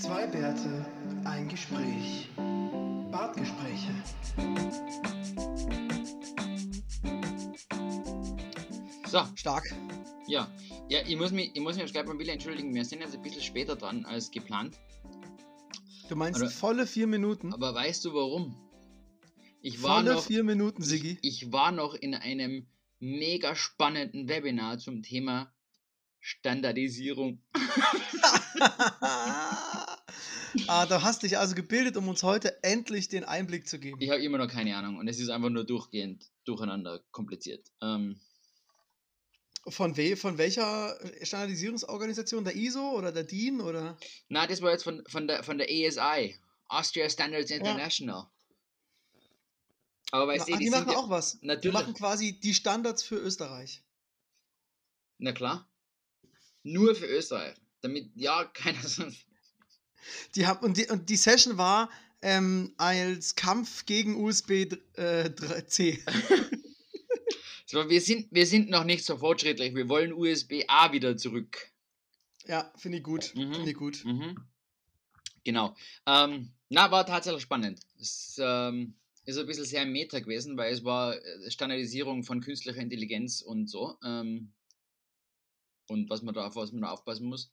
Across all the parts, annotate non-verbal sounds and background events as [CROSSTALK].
Zwei Bärte, ein Gespräch. Bartgespräche. So, Stark. ja. Ja, ich muss mich, ich muss mich jetzt gleich beim Willi entschuldigen. Wir sind jetzt ein bisschen später dran als geplant. Du meinst Oder- volle vier Minuten? Aber weißt du warum? Ich war Volle noch, vier Minuten, Siggi. ich, ich war noch in einem mega spannenden Webinar zum Thema Standardisierung. [LAUGHS] [LAUGHS] ah, du hast dich also gebildet, um uns heute endlich den Einblick zu geben. Ich habe immer noch keine Ahnung und es ist einfach nur durchgehend durcheinander kompliziert. Ähm, Von, we von welcher Standardisierungsorganisation? Der ISO oder der DIN oder? na, das war jetzt von, von, der, von der ASI, Austria Standards International. Aber weißt Na, du, die, die machen ja, auch was. Die natürlich. machen quasi die Standards für Österreich. Na klar. Nur für Österreich. Damit ja [LAUGHS] keiner sonst. Die haben, und, die, und die Session war ähm, als Kampf gegen USB äh, 3C. [LAUGHS] So, wir, sind, wir sind noch nicht so fortschrittlich. Wir wollen USB-A wieder zurück. ja, finde ich gut. Mhm. Finde ich gut. Mhm. Genau. Ähm, na, war tatsächlich spannend. Es ähm, ist ein bisschen sehr meta gewesen, weil es war äh, Standardisierung von künstlicher Intelligenz und so. Ähm, und was man da, auf was man da aufpassen muss.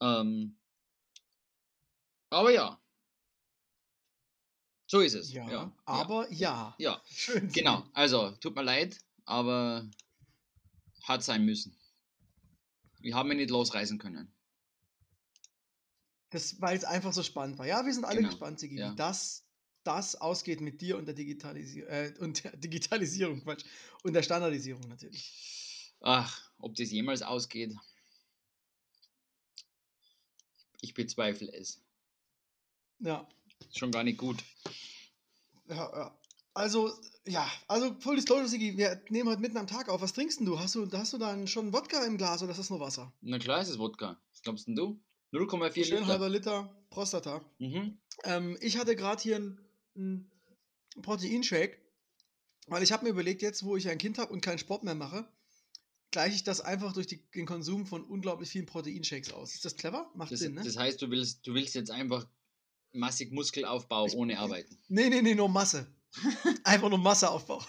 Ähm, aber ja. So ist es. Ja, ja aber ja. Ja, [LAUGHS] Schön. genau. Also, tut mir leid, aber hat sein müssen. Wir haben ja nicht losreisen können. Das, weil es einfach so spannend war. Ja, wir sind alle Genau, gespannt, Sigi, ja. wie das, das ausgeht mit dir und der, Digitalisi äh, und der Digitalisierung, Quatsch. Und der Standardisierung natürlich. Ach, ob das jemals ausgeht. Ich bezweifle es. Ja. Schon gar nicht gut. ja, ja. Also, ja, also Full Disclosure, Sigi, wir nehmen heute mitten am Tag auf. Was trinkst denn du? Hast du, hast du dann schon Wodka im Glas oder ist das nur Wasser? Na klar ist es Wodka. Was glaubst denn du? 0,4 Schön Liter. halber Liter Prostata. Mhm. Ähm, ich hatte gerade hier einen Proteinshake, weil ich habe mir überlegt, jetzt wo ich ein Kind habe und keinen Sport mehr mache, gleiche ich das einfach durch die, den Konsum von unglaublich vielen Proteinshakes aus. Ist das clever? Macht Das, Sinn, ne? das heißt, du willst, du willst jetzt einfach massig Muskelaufbau Ich- ohne [LAUGHS] Arbeiten. nee, nee, nee, nur Masse. [LAUGHS] einfach nur Masseaufbau.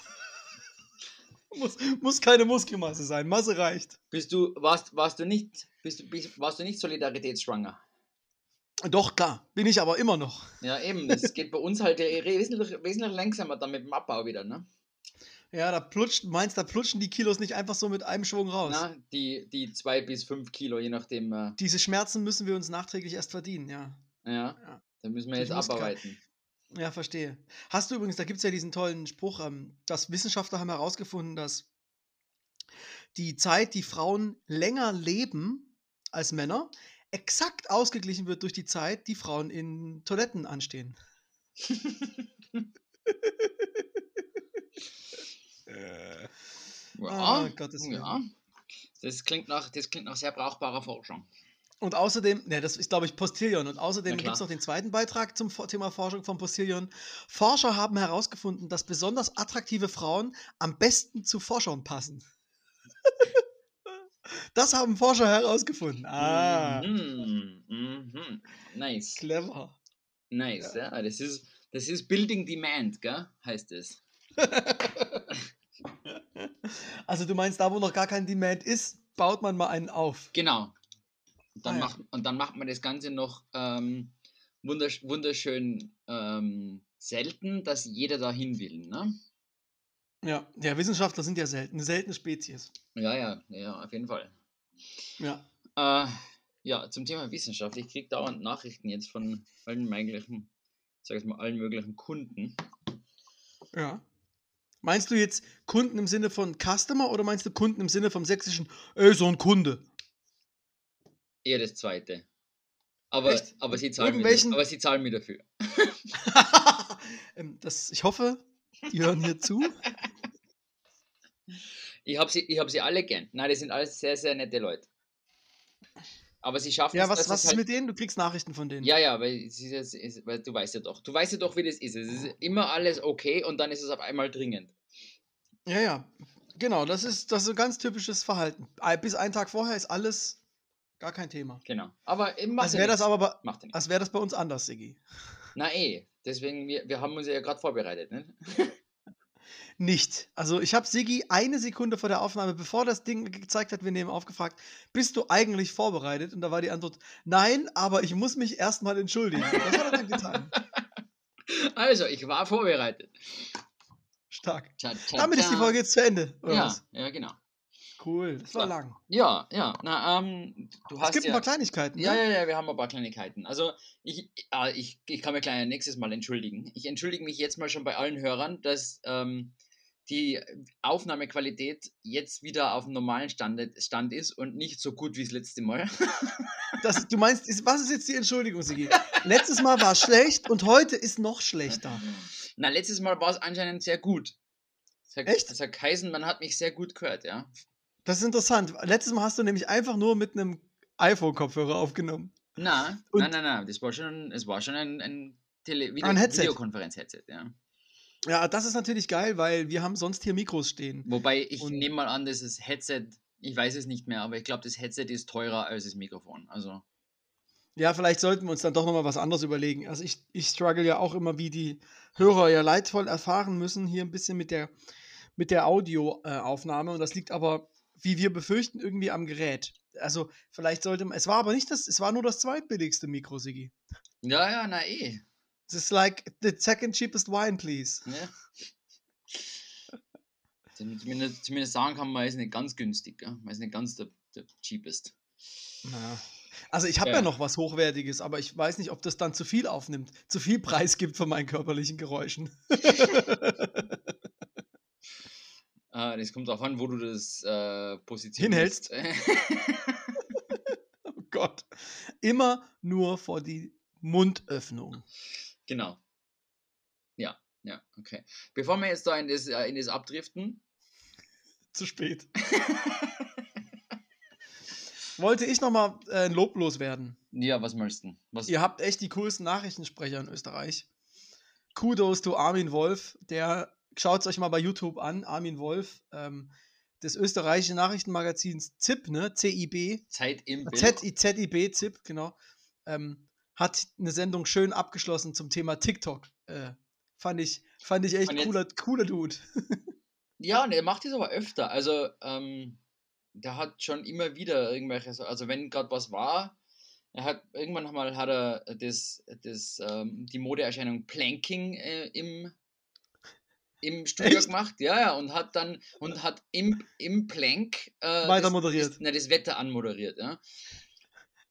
[LAUGHS] muss, muss keine Muskelmasse sein, Masse reicht. Bist du, warst, warst du nicht, bist du, bist, warst du nicht solidaritätsschwanger? Doch, klar, bin ich aber immer noch. Ja, eben. Das geht bei uns halt wesentlich, wesentlich langsamer dann mit dem Abbau wieder, ne? Ja, da plutscht, meinst da plutschen die Kilos nicht einfach so mit einem Schwung raus. Na, die, die zwei bis fünf Kilo, je nachdem. Äh, Diese Schmerzen müssen wir uns nachträglich erst verdienen, ja. ja, Ja. da müssen wir jetzt abarbeiten. Ja, verstehe. Hast du übrigens, da gibt es ja diesen tollen Spruch, ähm, dass Wissenschaftler haben herausgefunden, dass die Zeit, die Frauen länger leben als Männer, exakt ausgeglichen wird durch die Zeit, die Frauen in Toiletten anstehen. [LAUGHS] [LAUGHS] Ja, Ah, Gottes Willen. ja. Das klingt, nach, das klingt nach sehr brauchbarer Forschung. Und außerdem, ne, das ist, glaube ich, Postillion. Und außerdem gibt es noch den zweiten Beitrag zum Thema Forschung von Postillion. Forscher haben herausgefunden, dass besonders attraktive Frauen am besten zu Forschern passen. [LAUGHS] das haben Forscher herausgefunden. Ah, Mhm, mhm. Nice. clever. Nice, ja. Das, ist, das ist Building Demand, gell? Heißt es. [LAUGHS] [LAUGHS] Also du meinst, da wo noch gar kein Demand ist, baut man mal einen auf. Genau. Und dann, Ah, ja. macht, und dann macht man das Ganze noch ähm, wundersch wunderschön ähm, selten, dass jeder dahin will, ne? Ja, ja, Wissenschaftler sind ja selten, eine seltene Spezies. Ja, ja, ja, auf jeden Fall. Ja. Äh, ja, zum Thema Wissenschaft. Ich kriege dauernd Nachrichten jetzt von allen möglichen, sag ich mal, allen möglichen Kunden. Ja. Meinst du jetzt Kunden im Sinne von Customer oder meinst du Kunden im Sinne vom sächsischen, ey, so ein Kunde? Eher das zweite. Aber, Echt? aber, sie zahlen mir, Irgendwelchen- aber sie zahlen mir dafür. [LAUGHS] ähm, das, ich hoffe, die hören hier zu. Ich habe sie, ich hab sie alle gern. Nein, die sind alles sehr, sehr nette Leute. Aber sie schaffen Ja, es, was, dass was es ist halt, mit denen? Du kriegst Nachrichten von denen. Ja, ja, weil, es ist, weil du weißt ja doch. Du weißt ja doch, wie das ist. Es ist immer alles okay und dann ist es auf einmal dringend. ja. ja. Genau, das ist, das ist ein ganz typisches Verhalten. Bis einen Tag vorher ist alles Gar kein Thema. Genau. Aber Als ja wäre das aber bei, Macht ja nichts. als wäre das bei uns anders, Siggi. Na eh. Deswegen, wir, wir haben uns ja gerade vorbereitet, ne? [LAUGHS] Nicht. Also ich habe Siggi eine Sekunde vor der Aufnahme, bevor das Ding gezeigt hat, wir nehmen aufgefragt, bist du eigentlich vorbereitet? Und da war die Antwort, nein, aber ich muss mich erstmal entschuldigen. Das hat er dann getan. Also, ich war vorbereitet. Stark. Tja, tja, Damit ist die. Folge jetzt zu Ende. Oder Ja, was? ja, genau. Cool, das war So. lang. Ja, ja. Na, ähm, du Es hast gibt ja. ein paar Kleinigkeiten. Ja, ne? ja, ja, wir haben ein paar Kleinigkeiten. Also, ich, äh, ich, ich kann mir gleich nächstes Mal entschuldigen. Ich entschuldige mich jetzt mal schon bei allen Hörern, dass ähm, die Aufnahmequalität jetzt wieder auf dem normalen Stand, Stand ist und nicht so gut wie das letzte Mal. [LAUGHS] Das, du meinst, ist, was ist jetzt die Entschuldigung, Sigi? Letztes Mal war es schlecht und heute ist noch schlechter. Na, letztes Mal war es anscheinend sehr gut. Das hat, Echt? Das hat geheißen, man hat mich sehr gut gehört, ja. Das ist interessant. Letztes Mal hast du nämlich einfach nur mit einem iPhone-Kopfhörer aufgenommen. Na, Und- nein, nein, nein, das war schon, es war schon ein, ein, Tele Video Ein Headset. Videokonferenz-Headset, ja. Ja, das ist natürlich geil, weil wir haben sonst hier Mikros stehen. Wobei ich Und- nehme mal an, dass das Headset, ich weiß es nicht mehr, aber ich glaube, das Headset ist teurer als das Mikrofon. Also, Ja, vielleicht sollten wir uns dann doch nochmal was anderes überlegen. Also ich, ich struggle ja auch immer, wie die Hörer ja leidvoll erfahren müssen, hier ein bisschen mit der, mit der Audioaufnahme. Und das liegt aber, wie wir befürchten, irgendwie am Gerät. Also vielleicht sollte man, es war aber nicht das, es war nur das zweitbilligste Mikro, Sigi. ja, ja, na eh. Es ist like the second cheapest wine, please. Zum- Zumindest, zumindest sagen kann man, ist nicht ganz günstig, gell? man ist nicht ganz der, der cheapest. Na. Also ich habe ja. Ja. noch was Hochwertiges, aber ich weiß nicht, ob das dann zu viel aufnimmt, zu viel Preis gibt von meinen körperlichen Geräuschen. [LAUGHS] Äh, das kommt darauf an, wo du das äh, positionierst. [LAUGHS] Oh Gott. Immer nur vor die Mundöffnung. genau. Ja, ja, okay. Bevor wir jetzt da in das, äh, in das abdriften, [LAUGHS] Zu spät. [LAUGHS] Wollte ich nochmal äh, ein Lob loswerden. ja, was möchtest du? Was, Ihr habt echt die coolsten Nachrichtensprecher in Österreich. Kudos to Armin Wolf. Der schaut es euch mal bei YouTube an. Armin Wolf, ähm, des österreichischen Nachrichtenmagazins ZIP, ne? CIB. Zeit im Bild. Z ZIB, ZIP, genau. Ähm, hat eine Sendung schön abgeschlossen zum Thema TikTok. Äh, fand, ich, fand ich echt jetzt- cooler, cooler Dude. [LAUGHS] Ja, und er macht das aber öfter. Also, ähm, der hat schon immer wieder irgendwelche, so- also wenn gerade was war, er hat irgendwann mal hat er das, das, ähm, die Modeerscheinung Planking äh, im, im Studio Echt? gemacht, ja, ja, und hat dann und hat im, im Plank äh, Weiter das, moderiert. Das, na, das Wetter anmoderiert, ja.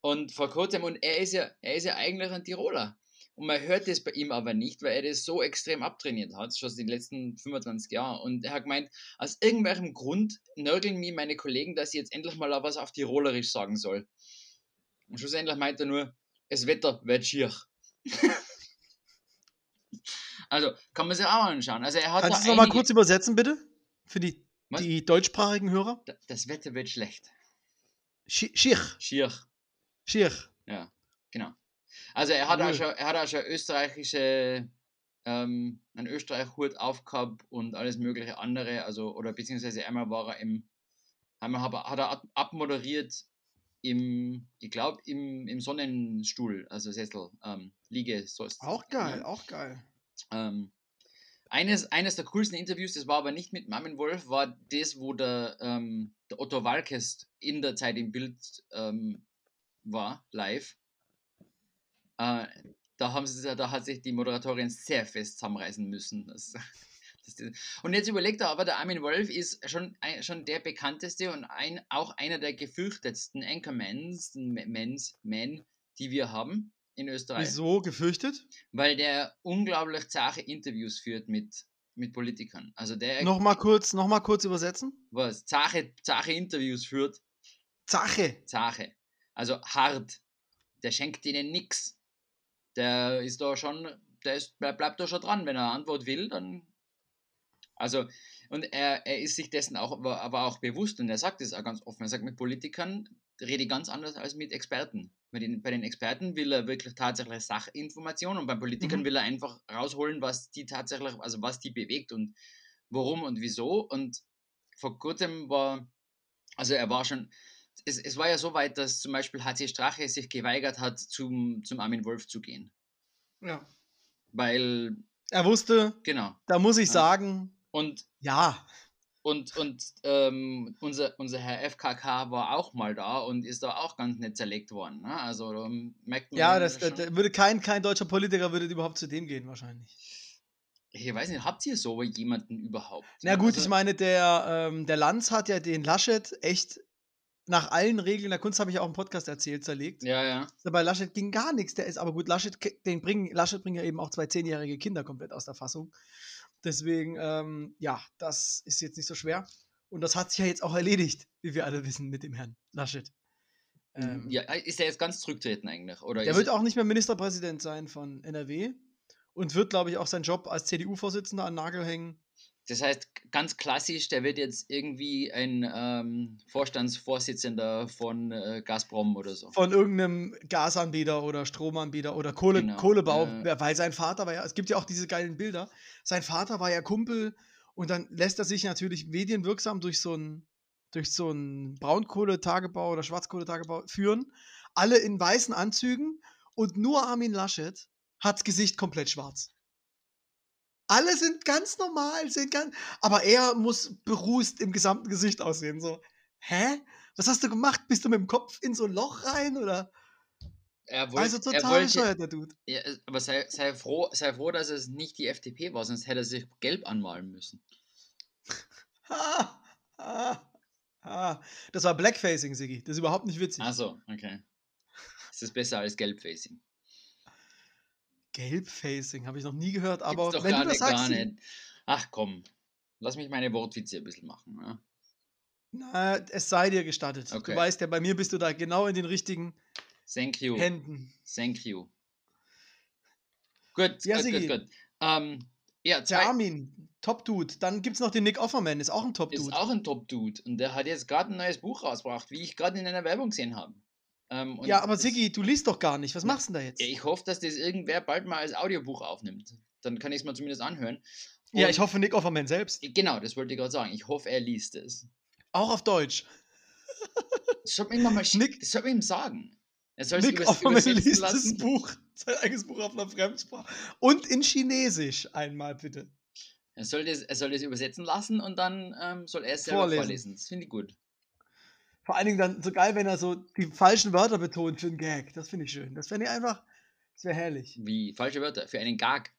Und vor kurzem, und er ist ja, er ist ja eigentlich ein Tiroler. Und man hört das bei ihm aber nicht, weil er das so extrem abtrainiert hat, schon in den letzten 25 Jahren. Und er hat gemeint, aus irgendwelchem Grund nörgeln mir meine Kollegen, dass ich jetzt endlich mal was auf Tirolerisch sagen soll. Und schlussendlich meint er nur, das Wetter wird schier. [LAUGHS] also, kann man sich auch anschauen. Also, er hat Kannst du es nochmal kurz übersetzen, bitte? Für die, Was? die deutschsprachigen Hörer? Da- Das Wetter wird schlecht. Schi- Schier. Schier. Schier. Ja, genau. Also er hat auch schon, er hat auch schon österreichische, ähm, einen Österreich-Hut aufgehabt und alles mögliche andere, also, oder beziehungsweise einmal war er im, einmal hat er, er abmoderiert im, ich glaube, im, im Sonnenstuhl, also Sessel, ähm, Liege. So Auch geil, auch geil. Ähm, eines, eines der coolsten Interviews, das war aber nicht mit Marmin Wolf, war das, wo der, ähm, der Otto Walkes in der Zeit im Bild ähm, war, live. Äh, da, haben sie, da hat sich die Moderatorin sehr fest zusammenreißen müssen. [LAUGHS] Das, das, und jetzt überlegt er aber, der Armin Wolf ist schon, schon der bekannteste und ein, auch einer der gefürchtetsten Anchormans, Mans, Men, die wir haben in Österreich Wieso gefürchtet? weil der unglaublich zache Interviews führt mit, mit Politikern. Also der Nochmal kurz, noch mal kurz übersetzen. was zache, zache Interviews führt, Zache. zache. Also hart. Der schenkt ihnen nix. Der ist da schon, der ist, der bleibt da schon dran. Wenn er eine Antwort will, dann. Also, und er, er ist sich dessen auch, aber aber auch bewusst und er sagt es auch ganz offen. Er sagt, mit Politikern rede ich ganz anders als mit Experten. Bei den, bei den Experten will er wirklich tatsächlich Sachinformationen und bei Politikern Mhm. will er einfach rausholen, was die tatsächlich, also was die bewegt und warum und wieso. Und vor kurzem war, also er war schon, es, es war ja so weit, dass zum Beispiel HC Strache sich geweigert hat, zum, zum Armin Wolf zu gehen. Ja. Weil, Er wusste, genau. da muss ich sagen, Und, ja. Und, und ähm, unser, unser Herr FKK war auch mal da und ist da auch ganz nett zerlegt worden. Ne? Also da merkt man Ja, das, schon- da, da würde kein, kein deutscher Politiker würde überhaupt zu dem gehen, wahrscheinlich. ich weiß nicht, habt ihr so jemanden überhaupt? Na gut, Also- ich meine, der, ähm, der Lanz hat ja den Laschet echt nach allen Regeln der Kunst, habe ich auch im Podcast erzählt, zerlegt. Ja, ja. Bei Laschet ging gar nichts. Der ist aber gut, Laschet, den bringen, Laschet bringt ja eben auch zwei zehnjährige Kinder komplett aus der Fassung. Deswegen, ähm, ja, das ist jetzt nicht so schwer. Und das hat sich ja jetzt auch erledigt, wie wir alle wissen, mit dem Herrn Laschet. Ähm, ja. Ist er jetzt ganz zurücktreten eigentlich? Oder Der wird auch nicht mehr Ministerpräsident sein von NRW und wird, glaube ich, auch seinen Job als CDU-Vorsitzender an Nagel hängen. Das heißt, ganz klassisch, der wird jetzt irgendwie ein ähm, Vorstandsvorsitzender von äh, Gazprom oder so. Von irgendeinem Gasanbieter oder Stromanbieter oder Kohle, Genau, Kohlebau, äh. weil sein Vater war ja, es gibt ja auch diese geilen Bilder. Sein Vater war ja Kumpel und dann lässt er sich natürlich medienwirksam durch so ein durch so einen Braunkohletagebau oder Schwarzkohletagebau führen. Alle in weißen Anzügen und nur Armin Laschet hat's Gesicht komplett schwarz. Alle sind ganz normal, sind ganz, aber er muss berußt im gesamten Gesicht aussehen. So, hä? Was hast du gemacht? Bist du mit dem Kopf in so ein Loch rein oder? Er wollte, Also total bescheuert, der Dude. ja, äh, aber sei, sei, froh, sei froh, dass es nicht die FDP war, sonst hätte er sich gelb anmalen müssen. Ha, ha, ha. Das war Blackfacing, Siggi. Das ist überhaupt nicht witzig. Achso, okay. Das ist besser als Gelbfacing. Gelbfacing habe ich noch nie gehört, Gibt's aber doch wenn gar du das nicht, gar sagst, Siggi, nicht. Ach komm, lass mich meine Wortwitze ein bisschen machen. Ja? na, es sei dir gestattet. Okay. Du weißt ja, bei mir bist du da genau in den richtigen Thank you. Händen. Thank you. Gut, Ja, gut, gut, gut. Ähm, ja, Der zwei, Armin, Top-Dude. Dann gibt es noch den Nick Offerman, ist auch ein ist Top-Dude. auch ein Top-Dude und der hat jetzt gerade ein neues Buch rausgebracht, wie ich gerade in einer Werbung gesehen habe. Ähm, Ja, aber das- Siggi, du liest doch gar nicht. Was Ja. machst du denn da jetzt? Ja, ich hoffe, dass das irgendwer bald mal als Audiobuch aufnimmt. Dann kann ich es mir zumindest anhören. Ja, Und- ich hoffe Nick Offerman selbst. Genau, das wollte ich gerade sagen. Ich hoffe, er liest es. Auch auf Deutsch. Das sollte man ihm mal. [LAUGHS] Nick- Das sollte man ihm sagen. Er soll es Nick Offerman liest das lassen. Buch, [LAUGHS] sein eigenes Buch auf einer Fremdsprache. Und in Chinesisch einmal bitte. Er soll das, er soll das übersetzen lassen und dann ähm, soll er es selber Vorlesen. vorlesen. Das finde ich gut. Vor allen Dingen dann so geil, wenn er so die falschen Wörter betont für einen Gag. Das finde ich schön. Das fände ich einfach, das wäre herrlich. Wie falsche Wörter für einen Gag.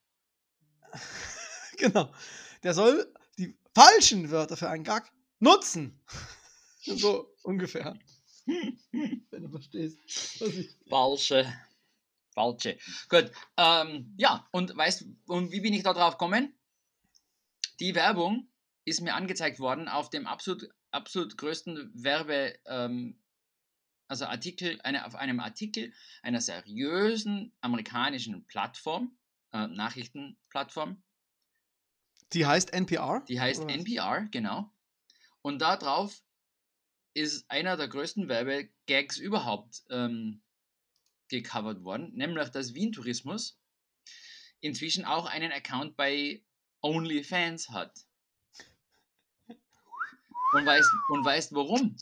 [LAUGHS] genau. Der soll die falschen Wörter für einen Gag nutzen. [LAUGHS] so ungefähr. [LAUGHS] wenn du verstehst. Was ich Falsche. Falsche. Gut. Ähm, ja, und weißt und wie bin ich da drauf gekommen? Die Werbung ist mir angezeigt worden auf dem absolut, absolut größten Werbe, ähm, also Artikel, eine, auf einem Artikel einer seriösen amerikanischen Plattform, äh, Nachrichtenplattform, die heißt NPR. die heißt Oder? NPR, genau. Und da drauf ist einer der größten Werbegags überhaupt ähm, gecovert worden, nämlich dass Wien Tourismus inzwischen auch einen Account bei OnlyFans hat. Und weißt, und weißt warum?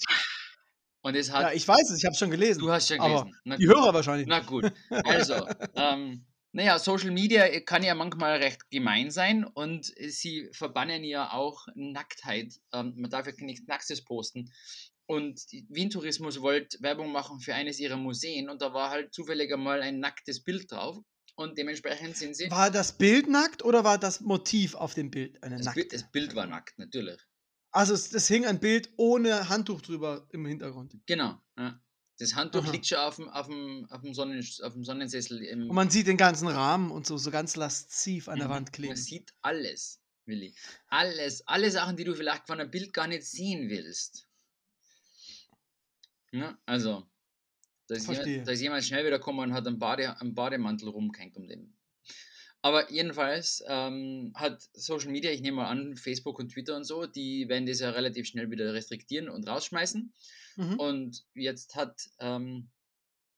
Und es hat. Ja, ich weiß es, ich habe es schon gelesen. du hast schon gelesen. Na die gut. Hörer wahrscheinlich. Na gut, also, [LAUGHS] ähm, naja, Social Media kann ja manchmal recht gemein sein und sie verbannen ja auch Nacktheit. Ähm, man darf ja nichts Nacktes posten. Und Wien Tourismus wollte Werbung machen für eines ihrer Museen und da war halt zufällig einmal ein nacktes Bild drauf und dementsprechend sind sie. War das Bild nackt oder war das Motiv auf dem Bild eine Das nackt? Bild, das Bild war nackt, natürlich. Also es, es hing ein Bild ohne Handtuch drüber im Hintergrund. Genau. Ja. Das Handtuch Aha. liegt schon auf dem, auf dem, auf dem, Sonnen, auf dem Sonnensessel Und man sieht den ganzen Rahmen und so, so ganz lasziv an der Mhm. Wand kleben. Man sieht alles, Willi. Alles. Alle Sachen, die du vielleicht von einem Bild gar nicht sehen willst. Ja, also, da ist, jemand, da ist jemand schnell wieder gekommen und hat einen, Bade, einen Bademantel rumgehängt um den. Aber jedenfalls ähm, hat Social Media, ich nehme mal an, Facebook und Twitter und so, die werden das ja relativ schnell wieder restriktieren und rausschmeißen. Mhm. Und jetzt hat ähm,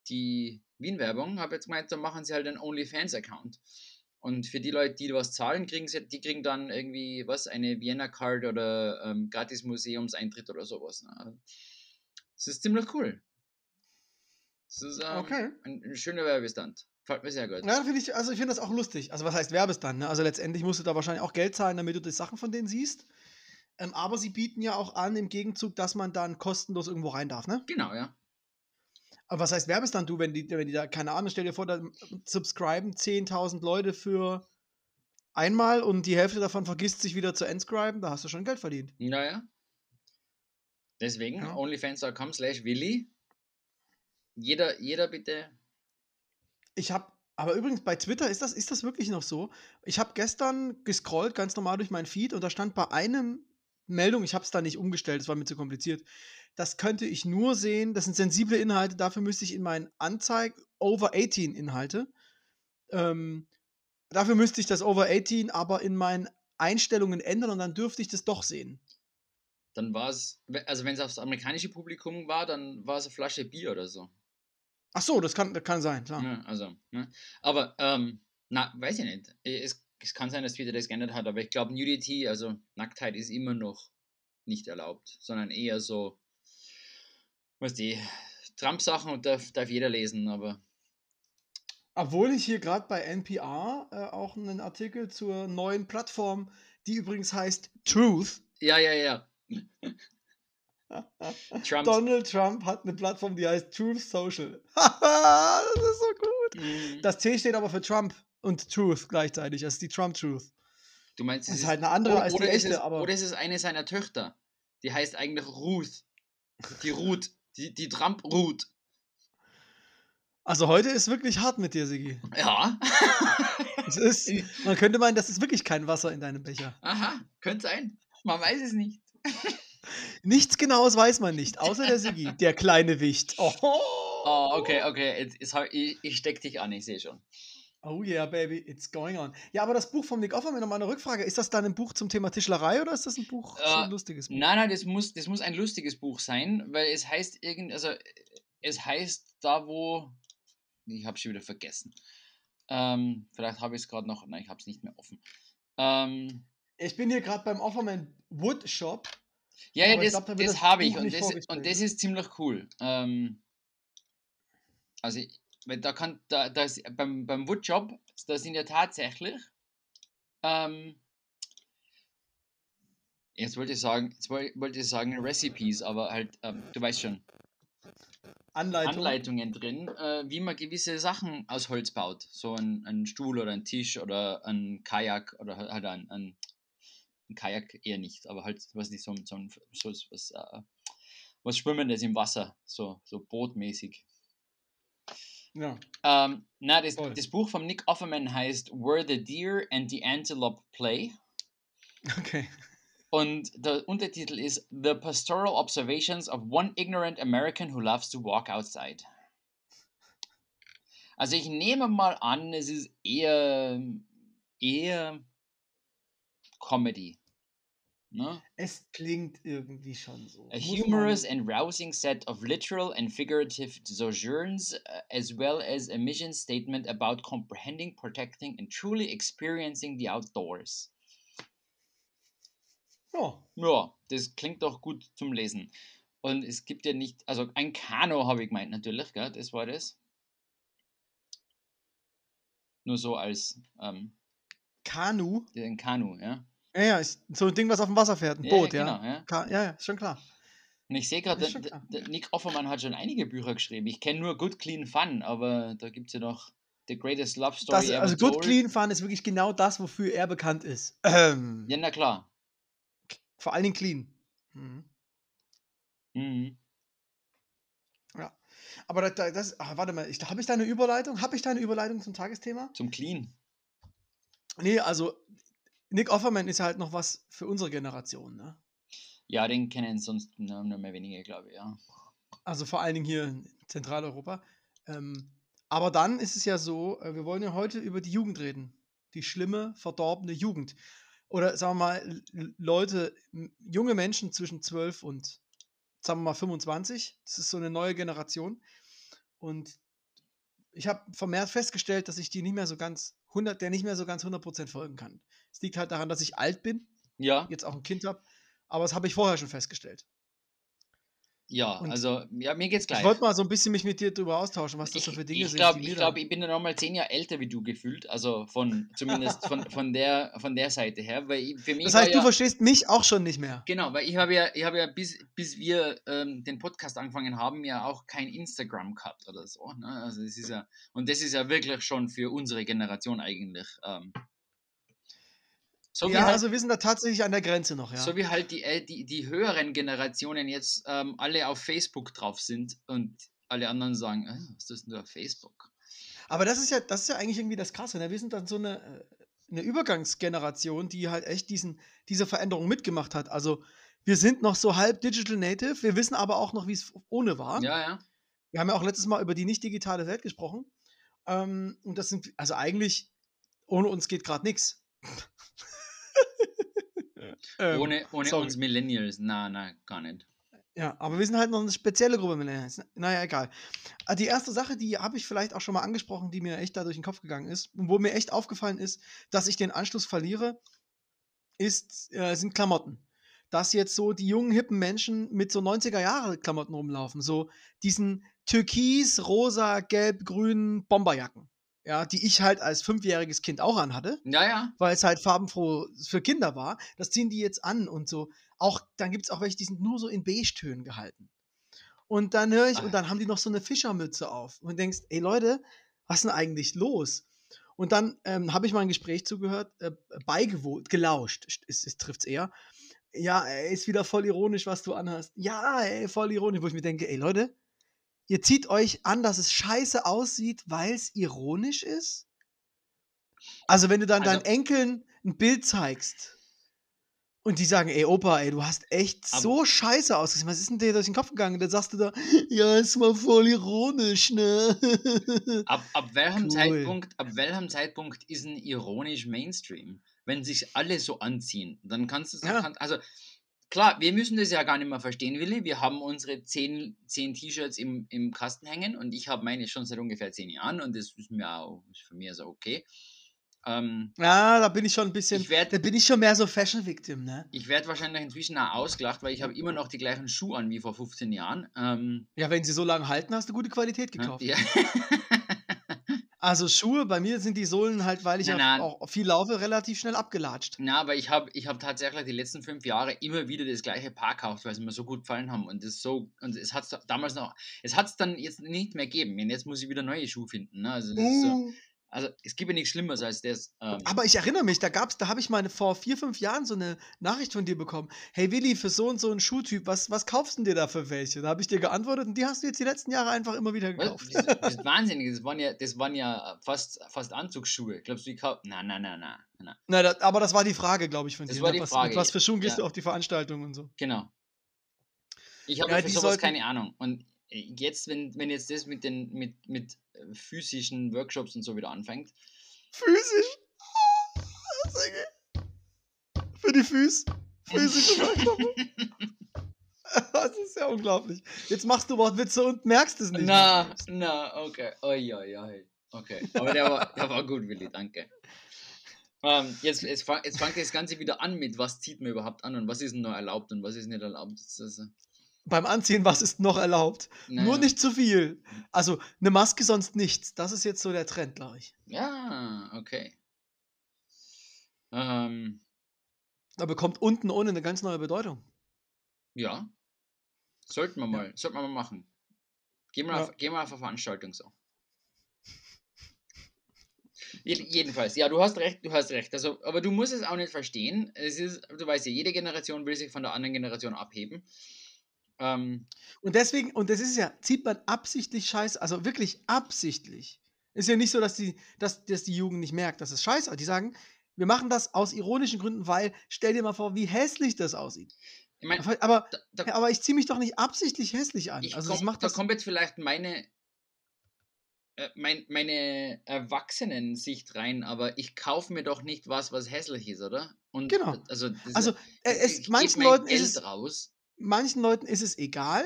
die Wien-Werbung, habe jetzt gemeint, da machen sie halt einen OnlyFans-Account. Und für die Leute, die was zahlen, kriegen sie, die kriegen dann irgendwie, was, eine Vienna-Card oder ähm, gratis Museumseintritt oder sowas. Ne? Es ist ziemlich cool. Es ist ähm, Okay. ein, ein schöner Werbestand. Gefällt mir sehr gut. Ja, finde ich, also ich finde das auch lustig. Also was heißt Werbestand, ne? Also letztendlich musst du da wahrscheinlich auch Geld zahlen, damit du die Sachen von denen siehst. Ähm, aber sie bieten ja auch an im Gegenzug, dass man dann kostenlos irgendwo rein darf, ne? Genau, ja. Aber was heißt Werbestand, du, wenn die, wenn die da, keine Ahnung, stell dir vor, da subscriben 10.000 Leute für einmal und die Hälfte davon vergisst sich wieder zu entscriben, da hast du schon Geld verdient. Naja. Deswegen Ja. onlyfans.com slash Willi. Jeder, jeder bitte. Ich habe, aber übrigens bei Twitter ist das, ist das wirklich noch so. Ich habe gestern gescrollt, ganz normal durch meinen Feed und da stand bei einem Meldung, ich habe es da nicht umgestellt, das war mir zu kompliziert. Das könnte ich nur sehen, das sind sensible Inhalte, dafür müsste ich in meinen Anzeig Over 18 Inhalte. Ähm, dafür müsste ich das Over 18 aber in meinen Einstellungen ändern und dann dürfte ich das doch sehen. Dann war es, also wenn es aufs amerikanische Publikum war, dann war es eine Flasche Bier oder so. Ach so, das kann, das kann sein, klar. Ja, also, ne? Aber, ähm, na, weiß ich nicht. Es, es kann sein, dass Twitter das geändert hat, aber ich glaube, Nudity, also Nacktheit, ist immer noch nicht erlaubt, sondern eher so, was die Trump-Sachen und darf, darf jeder lesen, aber Obwohl ich hier gerade bei NPR äh, auch einen Artikel zur neuen Plattform, die übrigens heißt Truth. ja, ja, ja. Trump. Donald Trump hat eine Plattform, die heißt Truth Social. [LAUGHS] das ist so gut. Mhm. Das T steht aber für Trump und Truth gleichzeitig. Das ist die Trump Truth. du meinst, Das es ist halt eine andere als die oder ist echte, es, aber- Oder ist es eine seiner Töchter? Die heißt eigentlich Ruth. Die Ruth. Die, die Trump Ruth. Also heute ist wirklich hart mit dir, Sigi. Ja. [LAUGHS] Es ist, man könnte meinen, das ist wirklich kein Wasser in deinem Becher. Aha, könnte sein. Man weiß es nicht. [LAUGHS] Nichts Genaues weiß man nicht, außer der Sigi, der kleine Wicht. [LAUGHS] Oh, Oh, okay, okay. Jetzt, jetzt hab, ich, ich steck dich an, ich sehe schon. Oh yeah, baby, it's going on. Ja, aber das Buch vom Nick Offerman, nochmal eine Rückfrage. Ist das dann ein Buch zum Thema Tischlerei oder ist das ein Buch, so ein Äh, lustiges Buch? Nein, nein, das muss, das muss ein lustiges Buch sein, weil es heißt irgend, also es heißt da, wo, ich habe schon wieder vergessen. Ähm, vielleicht habe ich es gerade noch, nein, ich habe es nicht mehr offen. Ähm, Ich bin hier gerade beim Offerman Wood Shop. Ja, ja, das, das das habe ich und das, und das ist ziemlich cool. Ähm, also, weil da kann, da, da ist, beim, beim Woodjob, da sind ja tatsächlich, ähm, jetzt wollte ich sagen, jetzt woll- wollte ich sagen Recipes, aber halt, ähm, du weißt schon, Anleitung. Anleitungen drin, äh, wie man gewisse Sachen aus Holz baut. So ein, ein Stuhl oder ein Tisch oder ein Kajak oder halt halt ein, ein, ein Kajak eher nicht, aber halt, was nicht, so, so, so was, äh, was Schwimmendes im Wasser, so, so bootmäßig. Ja. Ähm, na, das, Voll. das Buch von Nick Offerman heißt Where the Deer and the Antelope Play. Okay. Und der Untertitel ist The Pastoral Observations of One Ignorant American Who Loves to Walk Outside. Also ich nehme mal an, es ist eher, eher Comedy. Ne? Es klingt irgendwie schon so. A humorous and rousing set of literal and figurative sojourns, uh, as well as a mission statement about comprehending, protecting, and truly experiencing the outdoors. Ja. Ja, das klingt doch gut zum Lesen. Und es gibt ja nicht, also ein Kano habe ich gemeint natürlich, gell? das war das. Nur so als ähm, Kanu. ein Kanu, ja. Ja, ja, so ein Ding, was auf dem Wasser fährt. Ein Ja, Boot, ja, ja. genau, ja. Ka ja, ja, ist schon klar. Und ich sehe gerade, Nick Offermann hat schon einige Bücher geschrieben. Ich kenne nur Good Clean Fun, aber da gibt es ja noch The Greatest Love Story Das, Ever also Good Told. Clean Fun ist wirklich genau das, wofür er bekannt ist. Ähm, Ja, na klar. Vor allen Dingen clean. Mhm. Mhm. Aber das, das, das ach, warte mal, habe ich da eine Überleitung? Habe ich da eine Überleitung zum Tagesthema? Zum Clean. Nee, also Nick Offerman ist halt noch was für unsere Generation, ne? Ja, den kennen sonst nur, mehr wenige, glaube ich, ja. Also vor allen Dingen hier in Zentraleuropa. Ähm, aber dann ist es ja so, äh, wir wollen ja heute über die Jugend reden. Die schlimme, verdorbene Jugend. Oder sagen wir mal, Leute, junge Menschen zwischen 12 und, sagen wir mal, 25. Das ist so eine neue Generation. Und ich habe vermehrt festgestellt, dass ich die nicht mehr so ganz 100, der nicht mehr so ganz 100% folgen kann. Es liegt halt daran, dass ich alt bin, Ja, jetzt auch ein Kind habe, aber das habe ich vorher schon festgestellt. Ja, Und also, ja, mir geht's ich gleich. wollte mal so ein bisschen mich mit dir darüber austauschen, was das so Ich, für Dinge ich sind, ich glaube, ich bin ja nochmal zehn Jahre älter wie du gefühlt. Also von, zumindest von, von der, von der Seite her. Weil ich, für mich Das heißt, du ja, verstehst mich auch schon nicht mehr. genau, weil ich habe ja, ich habe ja bis, bis wir ähm, den Podcast angefangen haben, ja auch kein Instagram gehabt oder so. Ne? Also das ist ja, und das ist ja wirklich schon für unsere Generation eigentlich. Ähm, so Ja, halt also wir sind da tatsächlich an der Grenze noch, So ja. wie halt die, die, die höheren Generationen jetzt ähm, alle auf Facebook drauf sind und alle anderen sagen, äh, was ist denn da Facebook? Aber das ist ja, das ist ja eigentlich irgendwie das Krasse. Ne? Wir sind dann so eine, äh, eine Übergangsgeneration, die halt echt diesen, diese Veränderung mitgemacht hat. Also wir sind noch so halb Digital Native, wir wissen aber auch noch, wie es ohne war. Ja, ja. Wir haben ja auch letztes Mal über die nicht digitale Welt gesprochen. Ähm, und das sind, also eigentlich, ohne uns geht gerade nichts. Ähm, Ohne, ohne sorry. uns Millennials, na, na, gar nicht. Ja, aber wir sind halt noch eine spezielle Gruppe Millennials. Naja, egal. Ah, Die erste Sache, die habe ich vielleicht auch schon mal angesprochen, die mir echt da durch den Kopf gegangen ist und wo mir echt aufgefallen ist, dass ich den Anschluss verliere, ist, äh, sind Klamotten. Dass jetzt so die jungen, hippen Menschen mit so 90er-Jahre-Klamotten rumlaufen. So diesen türkis, rosa, gelb, grünen Bomberjacken. Ja, die ich halt als fünfjähriges Kind auch anhatte Ja, ja. weil es halt farbenfroh für Kinder war. Das ziehen die jetzt an und so. Auch, dann gibt es auch welche, die sind nur so in Beige-Tönen gehalten. Und dann höre ich, Ah. und dann haben die noch so eine Fischermütze auf. Und denkst, ey Leute, was ist denn eigentlich los? Und dann ähm, habe ich mal ein Gespräch zugehört, äh, beigewohnt, gelauscht, es, es trifft es eher. Ja, ey, ist wieder voll ironisch, was du anhast. Ja, ey, voll ironisch, wo ich mir denke, ey Leute, ihr zieht euch an, dass es scheiße aussieht, weil es ironisch ist? Also, wenn du dann Also- deinen Enkeln ein Bild zeigst und die sagen, ey Opa, ey, du hast echt so scheiße ausgesehen. Was ist denn dir durch den Kopf gegangen? Dann sagst du da, ja, es war voll ironisch, ne? Ab, ab, welchem Cool. Zeitpunkt, ab welchem Zeitpunkt ist ein ironisch Mainstream? Wenn sich alle so anziehen, dann kannst du es Ja. also klar, wir müssen das ja gar nicht mehr verstehen, Willi. Wir haben unsere zehn, zehn T-Shirts im, im Kasten hängen und ich habe meine schon seit ungefähr zehn Jahren und das ist mir auch für mich also okay. Ähm, ja, da bin ich schon ein bisschen, werd- da bin ich schon mehr so Fashion Victim, ne? ich werde wahrscheinlich inzwischen auch ausgelacht, weil ich habe immer noch die gleichen Schuhe an wie vor 15 Jahren. Ähm, Ja, wenn sie so lange halten, hast du gute Qualität gekauft. ja. [LAUGHS] Also Schuhe, bei mir sind die Sohlen halt, weil ich Nein, nein. auch viel laufe, relativ schnell abgelatscht. Na, aber ich habe ich hab tatsächlich die letzten fünf Jahre immer wieder das gleiche Paar gekauft, weil sie mir so gut gefallen haben. Und das so, und es hat damals noch, es hat es dann jetzt nicht mehr gegeben. Und jetzt muss ich wieder neue Schuhe finden. Ne? Also, das ist so, Uh. Also es gibt ja nichts Schlimmeres als das. Ähm, Aber ich erinnere mich, da gab's, da habe ich mal vor vier, fünf Jahren so eine Nachricht von dir bekommen. Hey Willi, für so und so einen Schuhtyp, was, was kaufst du dir da für welche? Da habe ich dir geantwortet und die hast du jetzt die letzten Jahre einfach immer wieder gekauft. Das, das ist [LAUGHS] wahnsinnig. Das waren ja, das waren ja fast, fast Anzugsschuhe. Glaubst du, ich kauf. Nein, nein, nein, nein. nein. Na, da, aber das war die Frage, glaube ich, von Das dir. war ne? die was, Frage, Mit was für Schuhen gehst ja. du auf die Veranstaltung und so. Genau. Ich habe Ja, für die sowas sollten- keine Ahnung. Und jetzt, wenn, wenn jetzt das mit den mit, mit äh, physischen Workshops und so wieder anfängt, Physisch. Für die Füße. Physische Workshops. [LAUGHS] Das ist ja unglaublich. Jetzt machst du Wortwitze und merkst es nicht. Na, na, okay. Oi, oi, oi. Okay. Aber der war, der war gut, Willi, danke. Ähm, jetzt, jetzt, fang, jetzt fängt das Ganze wieder an mit, was zieht man überhaupt an und was ist denn noch erlaubt und was ist nicht erlaubt. Das äh, Beim Anziehen, was ist noch erlaubt? Nur naja. nicht zu viel. Also eine Maske, sonst nichts. Das ist jetzt so der Trend, glaube ich. Ja, okay. Ähm, Da bekommt unten ohne eine ganz neue Bedeutung. ja. Sollten wir mal, sollten wir mal machen. Gehen wir, Ja. auf, gehen wir auf eine Veranstaltung so. Je- Jedenfalls, ja, du hast recht, du hast recht. Also, aber du musst es auch nicht verstehen. Es ist, du weißt ja, jede Generation will sich von der anderen Generation abheben. Ähm, Und deswegen, und das ist ja, zieht man absichtlich scheiße, also wirklich absichtlich. Ist ja nicht so, dass die, dass, dass die Jugend nicht merkt, dass es scheiße ist. Die sagen, wir machen das aus ironischen Gründen, weil stell dir mal vor, wie hässlich das aussieht. ich meine, Aber, da, da, aber ich ziehe mich doch nicht absichtlich hässlich an. ich also komm, das macht da das. kommt jetzt vielleicht meine, äh, mein, meine Erwachsenen-Sicht rein, aber ich kaufe mir doch nicht was, was hässlich ist, oder? Und Genau. Also, das, Also äh, es, manchen mein Leuten Geld ist es raus. Manchen Leuten ist es egal.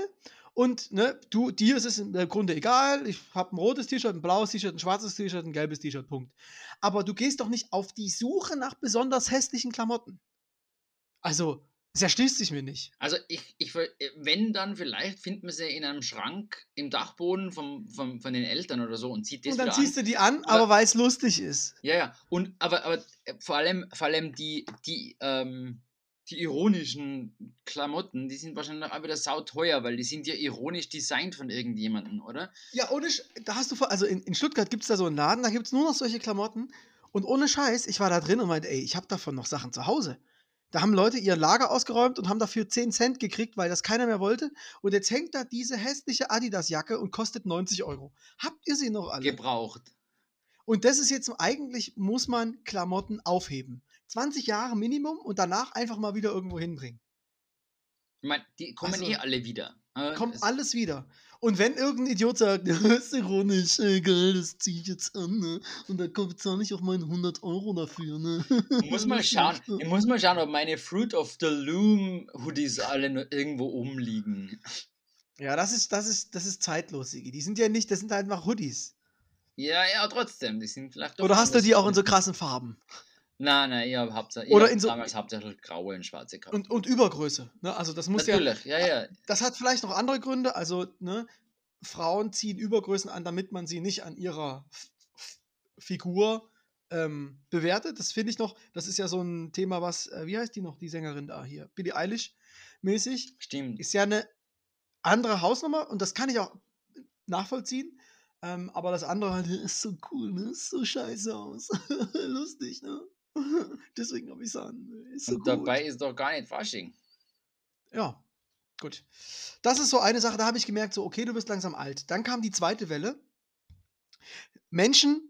Und ne, du, dir ist es im Grunde egal. Ich habe ein rotes T-Shirt, ein blaues T-Shirt, ein schwarzes T-Shirt, ein gelbes T-Shirt, Punkt. Aber du gehst doch nicht auf die Suche nach besonders hässlichen Klamotten. Also, Das erschließt sich mir nicht. Also ich, ich, wenn dann vielleicht findet man sie in einem Schrank im Dachboden vom, vom, von den Eltern oder so und zieht das Und dann ziehst an. du die an, Oder- aber weil es lustig ist. Ja, ja. Und aber, aber vor allem, vor allem die, die, ähm, die ironischen Klamotten, die sind wahrscheinlich auch wieder sauteuer, weil die sind ja ironisch designt von irgendjemandem, oder? Ja, ohne Sch da hast du vor, also in, in Stuttgart gibt es da so einen Laden, da gibt es nur noch solche Klamotten. Und ohne Scheiß, ich war da drin und meinte, ey, ich habe davon noch Sachen zu Hause. Da haben Leute ihr Lager ausgeräumt und haben dafür 10 Cent gekriegt, weil das keiner mehr wollte. Und jetzt hängt da diese hässliche Adidas-Jacke und kostet 90 Euro. Habt ihr sie noch alle? Gebraucht. Und das ist jetzt, eigentlich muss man Klamotten aufheben. 20 Jahre Minimum und danach einfach mal wieder irgendwo hinbringen. Ich meine, die kommen Also, eh alle wieder. Äh, Kommt es- alles wieder. Und wenn irgendein Idiot sagt, [LAUGHS] das ist ironisch, egal, das zieh ich jetzt an, ne? Und dann kommt- zahle ich auch meine 100 Euro dafür, ne? Ich muss [LAUGHS] mal schauen, ich muss mal schauen, ob meine Fruit of the Loom Hoodies alle noch irgendwo umliegen. Ja, das ist, das ist, das ist zeitlos, Sigi. Die sind ja nicht, das sind halt einfach Hoodies. Ja, ja, trotzdem, die sind vielleicht doch Oder hast du die auch in so krassen Farben? Nein, nein, ich habe hauptsächlich, Oder in so- damals hauptsächlich graue und schwarze gehabt. Und, und Übergröße. Ne? Also das muss ja, Natürlich, ja, ja. das hat vielleicht noch andere Gründe. Also, ne, Frauen ziehen Übergrößen an, damit man sie nicht an ihrer F F Figur ähm, bewertet. Das finde ich noch, das ist ja so ein Thema, was, äh, wie heißt die noch, die Sängerin da hier? Billie Eilish mäßig. Stimmt. Ist ja eine andere Hausnummer und das kann ich auch nachvollziehen. Ähm, aber das andere halt, [LAUGHS] ist so cool, ne? Ist so scheiße aus. [LAUGHS] Lustig, ne? [LAUGHS] Deswegen habe ich es an. Ist so und gut. dabei ist doch gar nicht Fasching. Ja, gut. Das ist so eine Sache, da habe ich gemerkt, so, okay, du bist langsam alt. Dann kam die zweite Welle. Menschen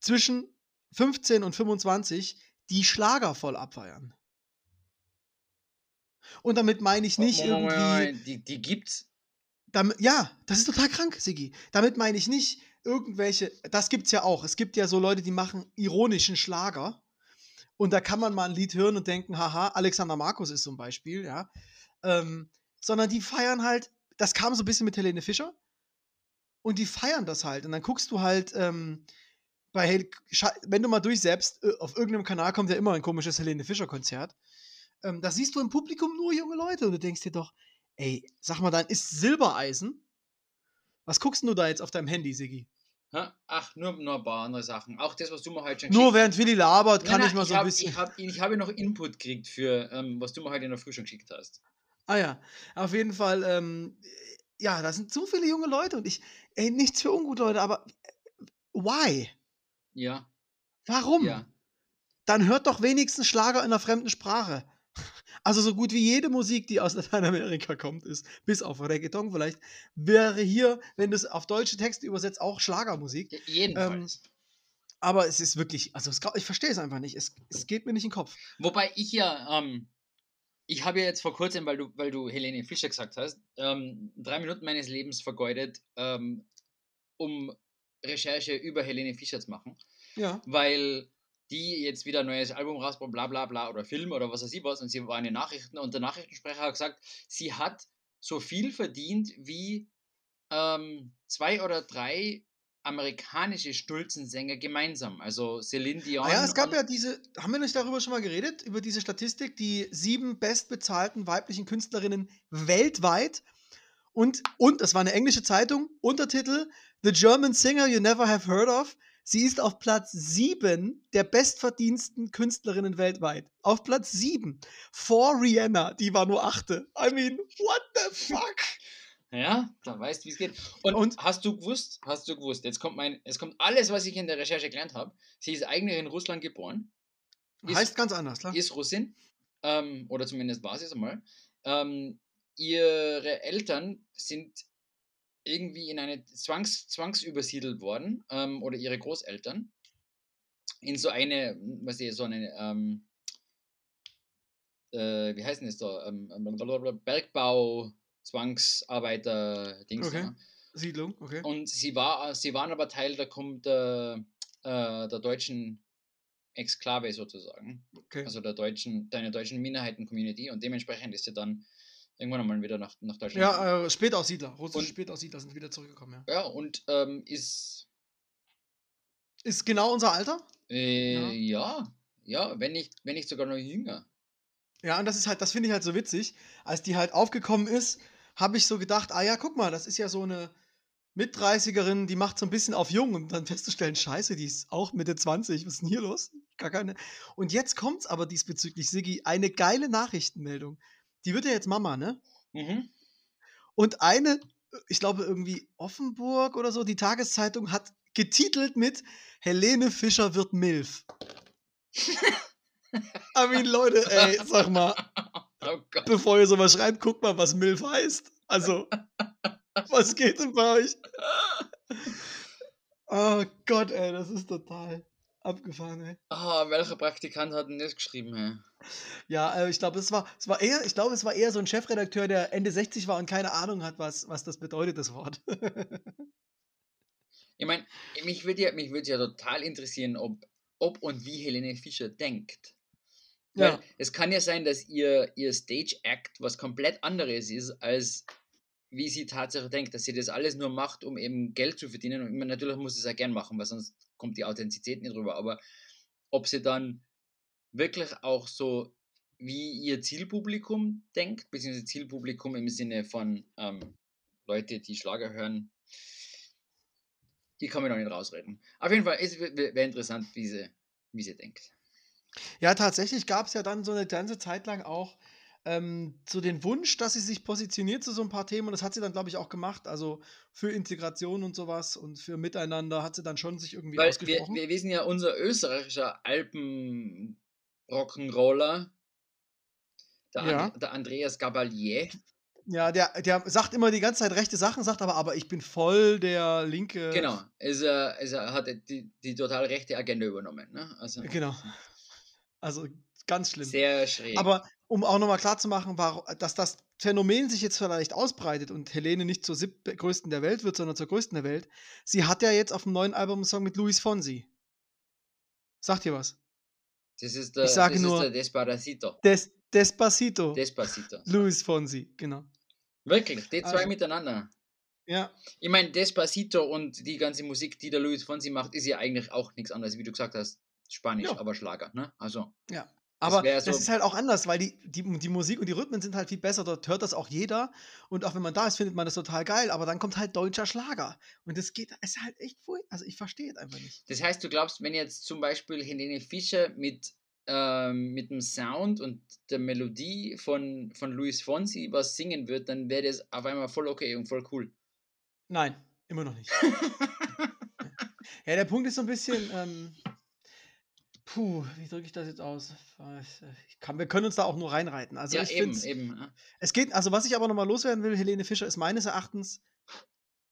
zwischen 15 und 25, die Schlager voll abfeiern. Und damit meine ich nicht Moment, irgendwie. Moment, Die, die gibt's. Damit, ja, das ist total krank, Sigi. Damit meine ich nicht irgendwelche, das gibt's ja auch. Es gibt ja so Leute, die machen ironischen Schlager. Und da kann man mal ein Lied hören und denken, haha, Alexander Markus ist ein Beispiel, ja. Ähm, sondern die feiern halt, das kam so ein bisschen mit Helene Fischer. Und die feiern das halt. Und dann guckst du halt, ähm, bei wenn du mal durchsäppst, äh, auf irgendeinem Kanal kommt ja immer ein komisches Helene Fischer-Konzert. Ähm, da siehst du im Publikum nur junge Leute und du denkst dir doch, ey, sag mal, dann ist Silbereisen. Was guckst du da jetzt auf deinem Handy, Siggi? Ach, nur, nur ein paar andere Sachen. Auch das, was du mir heute schon Nur während Willi labert, Nein, kann nein, ich mal so ein hab, bisschen. Ich habe ich habe noch Input gekriegt für, ähm, was du mir heute in der Früh schon geschickt hast. Ah ja, auf jeden Fall, ähm, ja, da sind so viele junge Leute und ich, ey, nichts für ungut, Leute, aber äh, why? Ja, Warum? ja. Dann hört doch wenigstens Schlager in einer fremden Sprache. Also so gut wie jede Musik, die aus [LAUGHS] Lateinamerika kommt, ist, bis auf Reggaeton vielleicht, wäre hier, wenn du es auf deutsche Texte übersetzt, auch Schlagermusik. J- Jedenfalls. Aber es ist wirklich, also es, ich verstehe es einfach nicht. Es, es geht mir nicht in den Kopf. Wobei ich ja, ähm, ich habe ja jetzt vor kurzem, weil du, weil du Helene Fischer gesagt hast, ähm, drei Minuten meines Lebens vergeudet, ähm, um Recherche über Helene Fischer zu machen, Ja. weil die jetzt wieder ein neues Album rausbringt, bla bla bla, oder Film oder was weiß ich was, und sie war in den Nachrichten und der Nachrichtensprecher hat gesagt, sie hat so viel verdient wie ähm, zwei oder drei amerikanische Stulzensänger gemeinsam, also Celine Dion. Ah ja, es gab ja diese, haben wir nicht darüber schon mal geredet, über diese Statistik, die sieben bestbezahlten weiblichen Künstlerinnen weltweit. Und, und, das war eine englische Zeitung, Untertitel The German Singer You Never Have Heard of. Sie ist auf Platz sieben der bestverdiensten Künstlerinnen weltweit. Auf Platz sieben. Vor Rihanna, die war nur achte. I mean, what the fuck? Ja, da weißt du, wie es geht. Und, Und- hast du gewusst, hast du gewusst, jetzt kommt mein, es kommt alles, was ich in der Recherche gelernt habe. Sie ist eigentlich in Russland geboren, Ist- heißt ganz anders, klar. ist Russin, ähm, oder zumindest war sie es einmal. Ähm, ihre Eltern sind irgendwie in eine Zwangs, zwangsübersiedelt worden, ähm, oder ihre Großeltern, in so eine, was ich, so eine, ähm, äh, wie heißt denn das da, ähm, Bergbau, Zwangsarbeiter, Dings Okay. Siedlung, okay. Und sie, war, sie waren aber Teil der, der, äh, der deutschen Exklave sozusagen. okay. Also der deutschen, deiner deutschen Minderheiten-Community. Und dementsprechend ist sie dann irgendwann einmal wieder nach, nach Deutschland ja, äh, Spätaussiedler. Russische Und- Spätaussiedler sind wieder zurückgekommen, ja. Ja, und ähm, ist, Ist genau unser Alter? äh, ja. ja, wenn nicht, wenn nicht sogar noch jünger. Ja, und das ist halt, das finde ich halt so witzig. Als die halt aufgekommen ist, habe ich so gedacht, ah ja, guck mal, das ist ja so eine Mit-30erin, die macht so ein bisschen auf jung und dann festzustellen, scheiße, die ist auch Mitte 20, was ist denn hier los? Gar keine. Und jetzt kommt's aber diesbezüglich, Siggi, eine geile Nachrichtenmeldung. Die wird ja jetzt Mama, ne? Mhm. Und eine, ich glaube irgendwie Offenburg oder so, die Tageszeitung hat getitelt mit Helene Fischer wird Milf. [LAUGHS] I mean, Leute, ey, sag mal, [LAUGHS] Oh Gott. bevor ihr sowas schreibt, guckt mal, was Milf heißt. Also, [LAUGHS] was geht denn bei euch? Oh Gott, ey, das ist total abgefahren, ey. Ah, welcher Praktikant hat denn das geschrieben, hey? Ja, äh, ich glaube, es war, es war eher, ich glaube, es war eher so ein Chefredakteur, der Ende 60 war und keine Ahnung hat, was, was das bedeutet, das Wort. [LAUGHS] Ich meine, mich würde ja, mich würd ja total interessieren, ob, ob und wie Helene Fischer denkt. Weil ja, es kann ja sein, dass ihr, ihr Stage-Act was komplett anderes ist, als wie sie tatsächlich denkt, dass sie das alles nur macht, um eben Geld zu verdienen. Und natürlich muss sie es auch gern machen, weil sonst kommt die Authentizität nicht rüber. Aber ob sie dann wirklich auch so wie ihr Zielpublikum denkt, beziehungsweise Zielpublikum im Sinne von ähm, Leute, die Schlager hören, die kann man noch nicht rausreden. Auf jeden Fall wäre interessant, wie sie, wie sie denkt. ja, tatsächlich gab es ja dann so eine ganze Zeit lang auch ähm, so den Wunsch, dass sie sich positioniert zu so ein paar Themen und das hat sie dann, glaube ich, auch gemacht. Also für Integration und sowas und für Miteinander hat sie dann schon sich irgendwie Weil wir, ausgesprochen. wir wissen ja, unser österreichischer Alpen-Rock'n'Roller, der, Ja. And, der Andreas Gabalier, Ja, der, der sagt immer die ganze Zeit rechte Sachen, sagt aber, aber ich bin voll der linke. genau, ist, er, ist er, hat die, die total rechte Agenda übernommen. Ne? Also Genau. Also ganz schlimm. sehr schräg. Aber um auch nochmal klarzumachen, dass das Phänomen sich jetzt vielleicht ausbreitet und Helene nicht zur siebtgrößten der Welt wird, sondern zur größten der Welt, sie hat ja jetzt auf dem neuen Album einen Song mit Luis Fonsi. Sagt ihr was? das ist der, ich sage nur- der Despacito. Des, Despacito. Despacito. Luis Fonsi, genau. Wirklich, die zwei Also- miteinander. Ja, Ich meine, Despacito und die ganze Musik, die der Luis Fonsi macht, ist ja eigentlich auch nichts anderes, wie du gesagt hast. Spanisch, Ja. aber Schlager, ne? Also, ja. Aber das so- ist halt auch anders, weil die, die, die Musik und die Rhythmen sind halt viel besser. Dort hört das auch jeder. Und auch wenn man da ist, findet man das total geil. Aber dann kommt halt deutscher Schlager. Und das geht, ist halt echt voll. Also ich verstehe es einfach nicht. das heißt, du glaubst, wenn jetzt zum Beispiel Helene Fischer mit, ähm, mit dem Sound und der Melodie von, von Luis Fonsi was singen wird, dann wäre das auf einmal voll okay und voll cool. Nein, immer noch nicht. [LAUGHS] Ja, der Punkt ist so ein bisschen, ähm, puh, wie drücke ich das jetzt aus? Ich kann, wir können uns da auch nur reinreiten. Also ja, ich eben, finde eben. ja. es geht, also was ich aber nochmal loswerden will, Helene Fischer ist meines Erachtens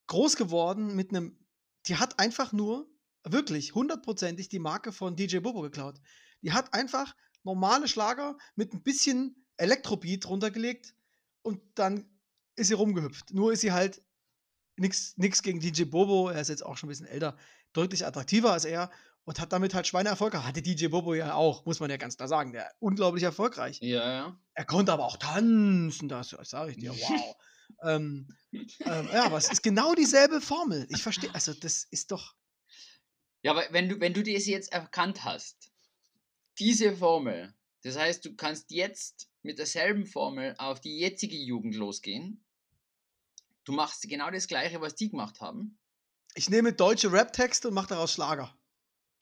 groß geworden mit einem, die hat einfach nur, wirklich, hundertprozentig die Marke von DJ Bobo geklaut. Die hat einfach normale Schlager mit ein bisschen Elektrobeat runtergelegt und dann ist sie rumgehüpft. Nur ist sie halt nichts gegen DJ Bobo, er ist jetzt auch schon ein bisschen älter, deutlich attraktiver als er und hat damit halt Schweineerfolg gehabt. Hatte DJ Bobo ja auch, muss man ja ganz klar sagen. Der unglaublich erfolgreich. Ja, ja. Er konnte aber auch tanzen, das sage ich dir, wow. [LAUGHS] ähm, ähm, ja, aber es ist genau dieselbe Formel. Ich verstehe, also das ist doch. Ja, aber wenn du, wenn du das jetzt erkannt hast, diese Formel, das heißt, du kannst jetzt mit derselben Formel auf die jetzige Jugend losgehen. Du machst genau das Gleiche, was die gemacht haben. Ich nehme deutsche Rap-Texte und mache daraus Schlager.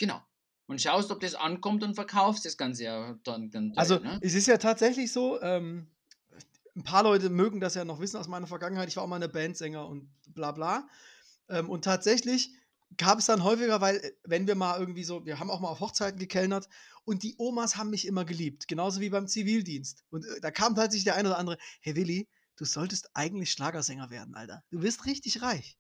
Genau. Und schaust, ob das ankommt und verkaufst das Ganze ja dann. dann Also, ne? es ist ja tatsächlich so, ähm, ein paar Leute mögen das ja noch wissen aus meiner Vergangenheit. Ich war auch mal eine Bandsänger und bla bla. Ähm, und tatsächlich gab es dann häufiger, weil, äh, wenn wir mal irgendwie so, wir haben auch mal auf Hochzeiten gekellnert und die Omas haben mich immer geliebt, genauso wie beim Zivildienst. Und äh, da kam tatsächlich der eine oder andere, hey Willi, du solltest eigentlich Schlagersänger werden, Alter. Du bist richtig reich.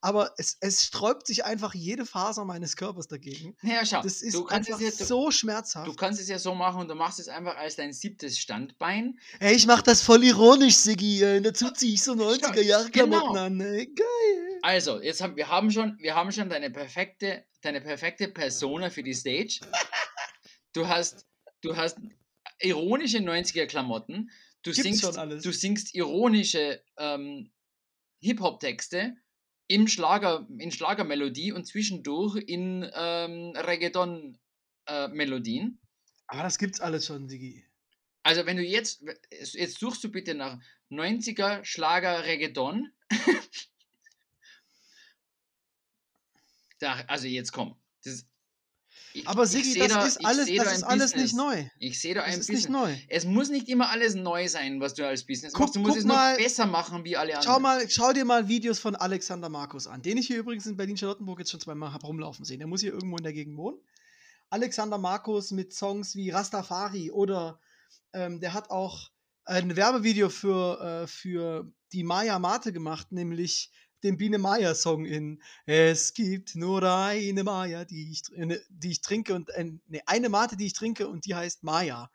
Aber es, es sträubt sich einfach jede Faser meines Körpers dagegen. Naja, schau, Das ist du, kannst einfach es ja, du, so schmerzhaft. du kannst es ja so machen und du machst es einfach als dein siebtes Standbein. Ey, ich mach das voll ironisch, Siggi. ey. Dazu zieh ich so 90er-Jahre-Klamotten genau. an. Ey. Geil. Also, jetzt haben wir haben schon, wir haben schon deine perfekte, deine perfekte Persona für die Stage. Du hast, du hast ironische 90er Klamotten. Du Gibt's singst, du singst ironische ähm, Hip-Hop-Texte im Schlager, in Schlagermelodie und zwischendurch in ähm, Reggaeton-Melodien. Aber das gibt's alles schon, Siggi. Also, wenn du jetzt, jetzt suchst du bitte nach 90er Schlager Reggaeton. [LAUGHS] da, also jetzt komm. Das, aber Sigi, das da, ist alles, das da ist alles Business. nicht neu. Ich sehe da das ein ist Business. nicht neu. Es muss nicht immer alles neu sein, was du als Business guck, machst. Du musst es mal, noch besser machen wie alle anderen. Schau, mal, schau dir mal Videos von Alexander Markus an, den ich hier übrigens in Berlin-Charlottenburg jetzt schon zweimal habe rumlaufen sehen. Der muss hier irgendwo in der Gegend wohnen. Alexander Markus mit Songs wie Rastafari oder ähm, der hat auch ein Werbevideo für, äh, für die Maya Mate gemacht, nämlich den Biene Maya Song in Es gibt nur eine Maya, die ich, äh, die ich trinke und äh, ne, eine Mate, die ich trinke und die heißt Maya.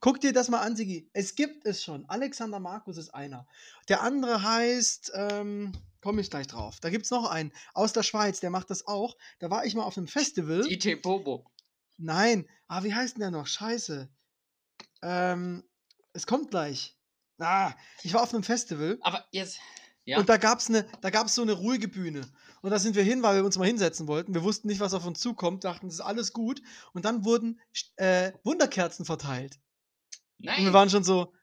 Guck dir das mal an, Sigi. Es gibt es schon. Alexander Markus ist einer. Der andere heißt, ähm, komme ich gleich drauf. Da gibt es noch einen aus der Schweiz, der macht das auch. Da war ich mal auf einem Festival. DJ Bobo. Nein. Ah, wie heißt denn der noch? Scheiße. Ähm, es kommt gleich. Ah, ich war auf einem Festival. Aber jetzt. Ja. Und da gab es ne, so eine ruhige Bühne. Und da sind wir hin, weil wir uns mal hinsetzen wollten. Wir wussten nicht, was auf uns zukommt, dachten, es ist alles gut. Und dann wurden äh, Wunderkerzen verteilt. Nein. Und wir waren schon so,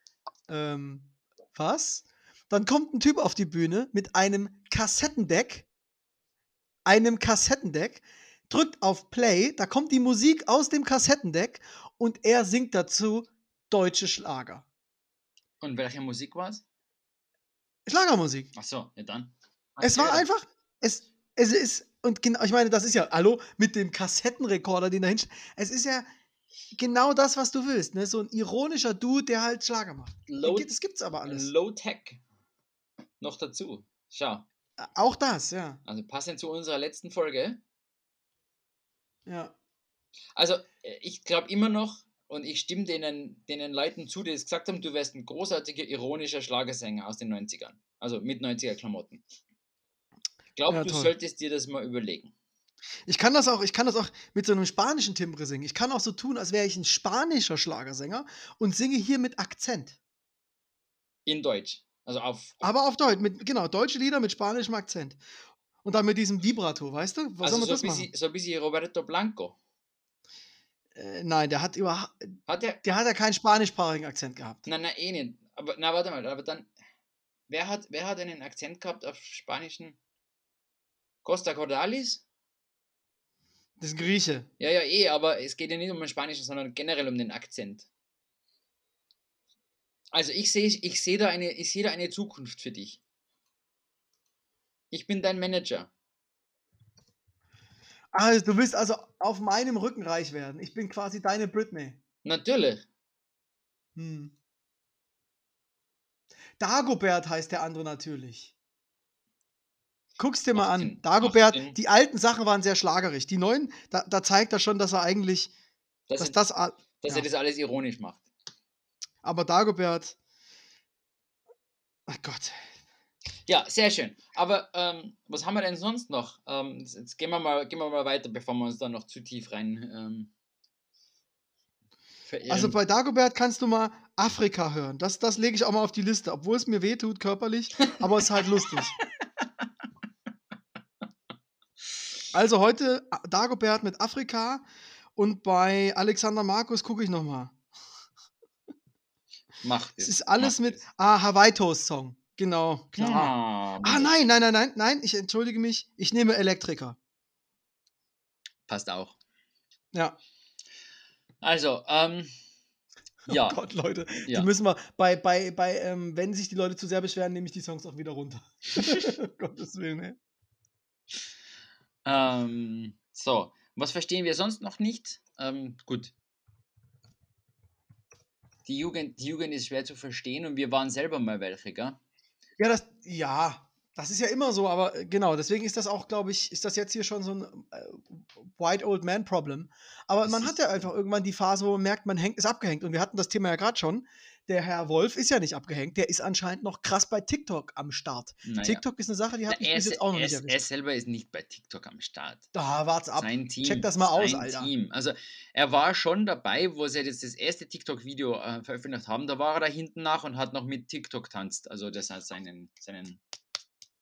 ähm, was? Dann kommt ein Typ auf die Bühne mit einem Kassettendeck, einem Kassettendeck, drückt auf Play, da kommt die Musik aus dem Kassettendeck und er singt dazu deutsche Schlager. Und welche Musik war es? Schlagermusik. Ach so, ja dann. Es war einfach, es, es ist, und genau, ich meine, das ist ja, hallo, mit dem Kassettenrekorder, den da hinstellt. Es ist ja genau das, was du willst, ne? So ein ironischer Dude, der halt Schlager macht. Low, das gibt's aber alles. Low Tech. Noch dazu. Schau. Auch das, ja. Also passend zu unserer letzten Folge. Ja. Also, äh, ich glaube immer noch, und ich stimme denen, denen Leuten zu, die es gesagt haben, du wärst ein großartiger, ironischer Schlagersänger aus den 90ern. Also mit 90er-Klamotten. Ich glaube, ja, du solltest dir das mal überlegen. Ich kann das auch, ich kann das auch mit so einem spanischen Timbre singen. Ich kann auch so tun, als wäre ich ein spanischer Schlagersänger und singe hier mit Akzent. In Deutsch. Also auf. Aber auf Deutsch, mit, genau, deutsche Lieder mit spanischem Akzent. Und dann mit diesem Vibrato, weißt du? Was also soll man so das machen? so ein bisschen Roberto Blanco. Äh, nein, der hat überhaupt. Hat der, der hat ja keinen spanischsprachigen Akzent gehabt. Nein, nein, eh nicht. Aber, na, warte mal, aber dann. Wer hat, wer hat einen Akzent gehabt auf spanischen? Costa Cordalis? Das ist ein Grieche. Ja, ja, eh, aber es geht ja nicht um den spanischen, sondern generell um den Akzent. Also ich sehe ich seh da, eine, ich seh da eine Zukunft für dich. Ich bin dein Manager. Also, du willst also auf meinem Rücken reich werden. Ich bin quasi deine Britney. Natürlich. Hm. Dagobert heißt der andere natürlich. Guck's dir mal an. Dagobert, die alten Sachen waren sehr schlagerig. Die neuen, da, da zeigt er schon, dass er eigentlich. Das dass, das, dass ja. er das alles ironisch macht. Aber Dagobert. Ach Gott. Ja, sehr schön. Aber ähm, was haben wir denn sonst noch? Ähm, jetzt gehen wir, mal, gehen wir mal weiter, bevor wir uns da noch zu tief rein ähm, verirren. Also bei Dagobert kannst du mal Afrika hören. Das, das lege ich auch mal auf die Liste, obwohl es mir wehtut körperlich, aber es ist halt lustig. [LAUGHS] Also heute Dagobert mit Afrika und bei Alexander Markus gucke ich nochmal. Macht es. ist alles mit. Ah, Hawaii Toast Song. Genau, klar. Ja, ah, nein, nein, nein, nein, nein, ich entschuldige mich. Ich nehme Elektriker. Passt auch. Ja. Also, ähm, [LAUGHS] oh ja. Oh Gott, Leute, ja. die müssen wir bei, bei, bei, ähm, wenn sich die Leute zu sehr beschweren, nehme ich die Songs auch wieder runter. [LAUGHS] [LAUGHS] Gottes Willen, ey. Ähm, so, was verstehen wir sonst noch nicht? Ähm, gut, die Jugend, die Jugend ist schwer zu verstehen und wir waren selber mal welche, gell? Ja, das, ja, das ist ja immer so, aber äh, genau, deswegen ist das auch, glaube ich, ist das jetzt hier schon so ein äh, White Old Man Problem. Aber das man hat ja einfach irgendwann die Phase, wo man merkt, man hängt, ist abgehängt. Und wir hatten das Thema ja gerade schon der Herr Wolf ist ja nicht abgehängt, der ist anscheinend noch krass bei TikTok am Start. Naja. TikTok ist eine Sache, die hat mich bis jetzt auch noch nicht erwischt. Er selber ist nicht bei TikTok am Start. Da wart's ab. Sein Team, Check das mal aus, Alter. Team. Also er war schon dabei, wo sie jetzt das erste TikTok-Video äh, veröffentlicht haben. Da war er da hinten nach und hat noch mit TikTok tanzt. Also das heißt seinen, seinen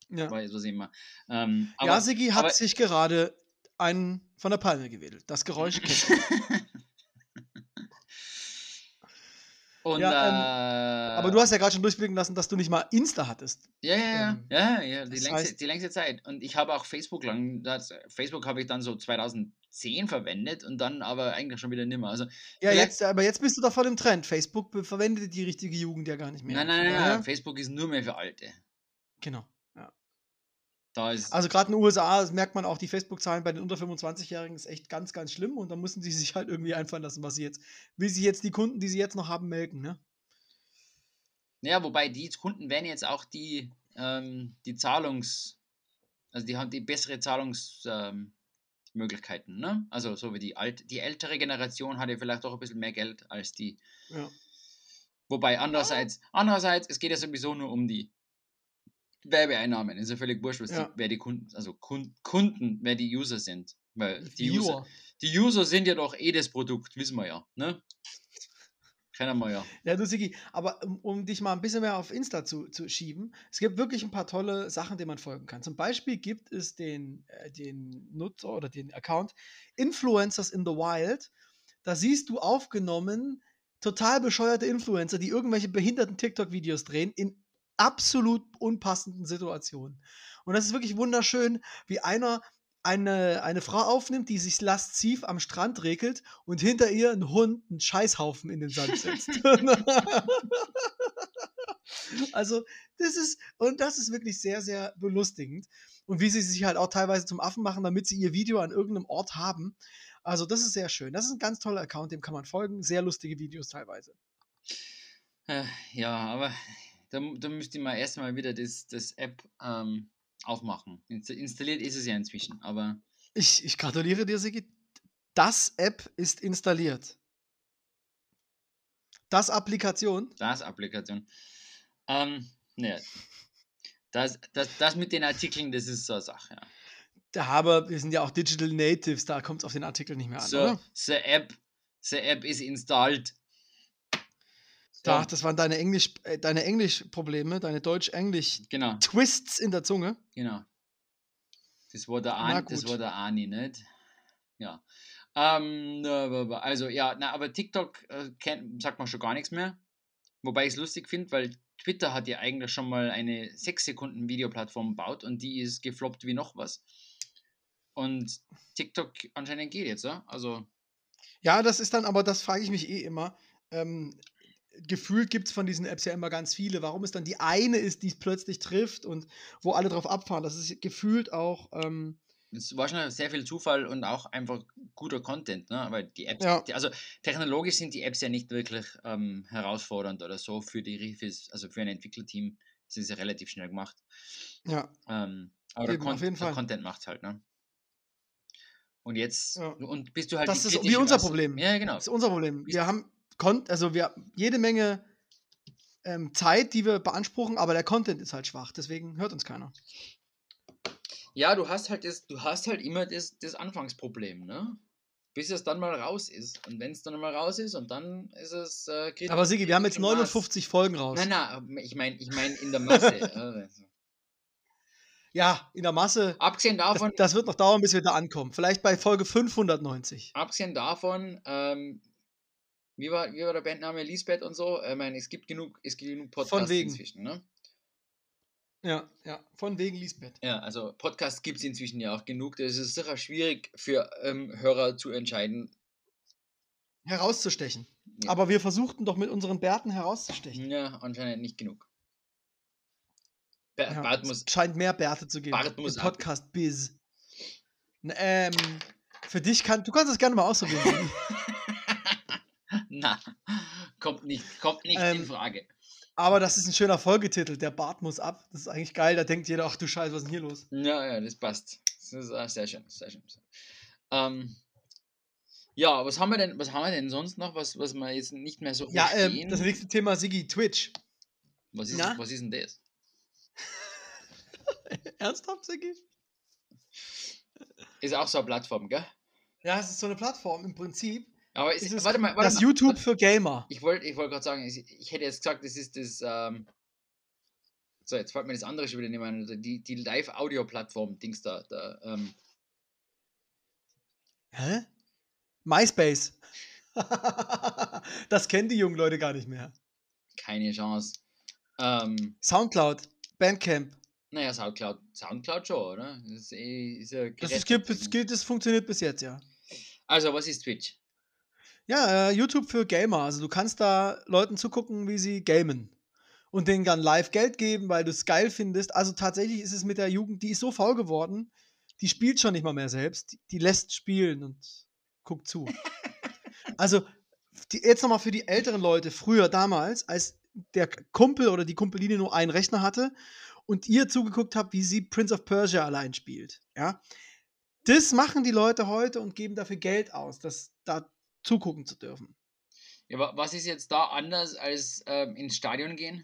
ja. weiß was immer. Ähm, aber, Yasigi hat aber, sich gerade einen von der Palme gewedelt. Das Geräusch [LAUGHS] kennt Und, Ja, ähm, äh, Aber du hast ja gerade schon durchblicken lassen, dass du nicht mal Insta hattest. Ja, ja, ja, ähm, ja, ja die, längste, heißt- die längste Zeit. Und ich habe auch Facebook lang, das, Facebook habe ich dann so 2010 verwendet und dann aber eigentlich schon wieder nimmer. Also, Ja, jetzt, aber jetzt bist du doch voll im Trend. Facebook verwendet die richtige Jugend ja gar nicht mehr. nein, nein, nein, nein, Facebook ist nur mehr für Alte. Genau. Also gerade in den USA merkt man auch, die Facebook-Zahlen bei den unter 25-Jährigen ist echt ganz, ganz schlimm und da müssen sie sich halt irgendwie einfallen lassen, was sie jetzt, wie sie jetzt die Kunden, die sie jetzt noch haben, melken, ne? ja, wobei die Kunden werden jetzt auch die, ähm, die Zahlungs, also die haben die bessere Zahlungsmöglichkeiten, ähm, ne? Also so wie die alt, die ältere Generation hat ja vielleicht auch ein bisschen mehr Geld als die Ja. Wobei andererseits, andererseits, es geht ja sowieso nur um die Werbeeinnahmen. Ist ja völlig wurscht, was Ja. die, wer die Kunden, also Kun- Kunden, wer die User sind. Weil die User, Viewer. die User sind ja doch eh das Produkt, wissen wir ja. Ne? Kennen wir ja. Ja, du Sigi, aber um, um dich mal ein bisschen mehr auf Insta zu, zu schieben, es gibt wirklich ein paar tolle Sachen, denen man folgen kann. Zum Beispiel gibt es den, äh, den Nutzer oder den Account Influencers in the Wild. Da siehst du aufgenommen total bescheuerte Influencer, die irgendwelche behinderten TikTok-Videos drehen in absolut unpassenden Situationen. Und das ist wirklich wunderschön, wie einer eine, eine Frau aufnimmt, die sich lasziv am Strand regelt und hinter ihr ein Hund einen Scheißhaufen in den Sand setzt. [LAUGHS] also, das ist, und das ist wirklich sehr, sehr belustigend. Und wie sie sich halt auch teilweise zum Affen machen, damit sie ihr Video an irgendeinem Ort haben. Also, das ist sehr schön. Das ist ein ganz toller Account, dem kann man folgen. Sehr lustige Videos teilweise. Äh, Ja, aber da, da müsste ich mal erstmal wieder das, das App ähm, aufmachen. Insta- Installiert ist es ja inzwischen, aber Ich, ich gratuliere dir, Sigi. Das App ist installiert. Das Applikation. das Applikation. Ähm, ne. Das, das, das mit den Artikeln, das ist so eine Sache. Ja. Da aber wir sind ja auch Digital Natives, da kommt es auf den Artikel nicht mehr an, So, oder? the App, the App is installed. Da, So, das waren deine Englisch, äh, deine Englisch-Probleme, deine Deutsch-Englisch-Twists genau, in der Zunge. genau. Das war der Ani, das war der Ani, nicht? Ja. Ähm, also ja, na, aber TikTok äh, kennt, sagt man schon gar nichts mehr. Wobei ich es lustig finde, weil Twitter hat ja eigentlich schon mal eine 6 Sekunden Videoplattform gebaut und die ist gefloppt wie noch was. Und TikTok anscheinend geht jetzt, ja? Also, Ja, das ist dann, aber das frage ich mich eh immer. Ähm, gefühlt gibt es von diesen Apps ja immer ganz viele. Warum es dann die eine ist, die es plötzlich trifft und wo alle drauf abfahren? Das ist gefühlt auch. Ähm, es war schon sehr viel Zufall und auch einfach guter Content, ne? Weil die Apps, Ja. die, also technologisch sind die Apps ja nicht wirklich ähm, herausfordernd oder so für die fürs, also für ein Entwicklerteam sind sie relativ schnell gemacht. ja, Ähm, aber der, Eben, auf Con der. Content macht halt, ne? Und jetzt, Ja. und bist du halt Das ist wie unser Masse. Problem. Ja, genau. das ist unser Problem. Bist- Wir haben Kon also wir jede Menge ähm, Zeit, die wir beanspruchen, aber der Content ist halt schwach. Deswegen hört uns keiner. Ja, du hast halt das, du hast halt immer das, das Anfangsproblem, ne? Bis es dann mal raus ist. Und wenn es dann mal raus ist und dann ist es äh, Aber Sigi, wir haben jetzt kritisch im Maß. 59 Folgen raus. Nein, nein, ich meine, ich meine in der Masse. [LAUGHS] äh, Ja, in der Masse. abgesehen Das, davon, das wird noch dauern, bis wir da ankommen. Vielleicht bei Folge 590. abgesehen davon, ähm, wie war, wie war der Bandname Lisbeth und so? Ich meine, es gibt genug, es gibt genug Podcasts inzwischen, ne? Ja, ja. Von wegen Lisbeth. Ja, also Podcasts gibt es inzwischen ja auch genug. Das ist sicher schwierig für ähm, Hörer zu entscheiden. Herauszustechen. Ja. Aber wir versuchten doch mit unseren Bärten herauszustechen. Ja, anscheinend nicht genug. Ber Ja, Bart es muss. scheint mehr Bärte zu geben. Bart muss. Podcast Biz. Ähm, für dich kann, du kannst das gerne mal ausprobieren. [LAUGHS] Na, kommt nicht, kommt nicht in Ähm, Frage. Aber das ist ein schöner Folgetitel. Der Bart muss ab. Das ist eigentlich geil. Da denkt jeder, ach du Scheiße, was ist denn hier los? Ja, ja, das passt. Das ist äh, sehr schön, sehr schön. Ähm, ja, was haben wir denn, was haben wir denn sonst noch, was, was wir jetzt nicht mehr so Ja, ähm, das nächste Thema, Sigi, Twitch. was, ist, na? was ist denn das? [LAUGHS] Ernsthaft, Sigi? Ist auch so eine Plattform, gell? Ja, es ist so eine Plattform im Prinzip. Aber es, Es ist warte mal, warte das mal. YouTube warte- für Gamer. Ich wollte ich wollt gerade sagen, ich, ich hätte jetzt gesagt, das ist das. Ähm, so, jetzt fällt mir das andere schon wieder nicht mehr ein. Die, die Live-Audio-Plattform, Dings da. da ähm, Hä? MySpace. [LAUGHS] das kennen die jungen Leute gar nicht mehr. Keine Chance. Ähm, Soundcloud, Bandcamp. naja, Soundcloud, Soundcloud schon, oder? Das ist, eh, ist ja Das, ist, gibt, es gibt, das funktioniert bis jetzt, ja. Also, was ist Twitch? Ja, äh, YouTube für Gamer. Also du kannst da Leuten zugucken, wie sie gamen. Und denen dann live Geld geben, weil du es geil findest. Also tatsächlich ist es mit der Jugend, die ist so faul geworden, die spielt schon nicht mal mehr selbst. Die, die lässt spielen und guckt zu. [LAUGHS] also die, jetzt nochmal für die älteren Leute, früher damals, als der Kumpel oder die Kumpeline nur einen Rechner hatte und ihr zugeguckt habt, wie sie Prince of Persia allein spielt. Ja, das machen die Leute heute und geben dafür Geld aus, das da zugucken zu dürfen. Ja, wa- was ist jetzt da anders als ähm, ins Stadion gehen?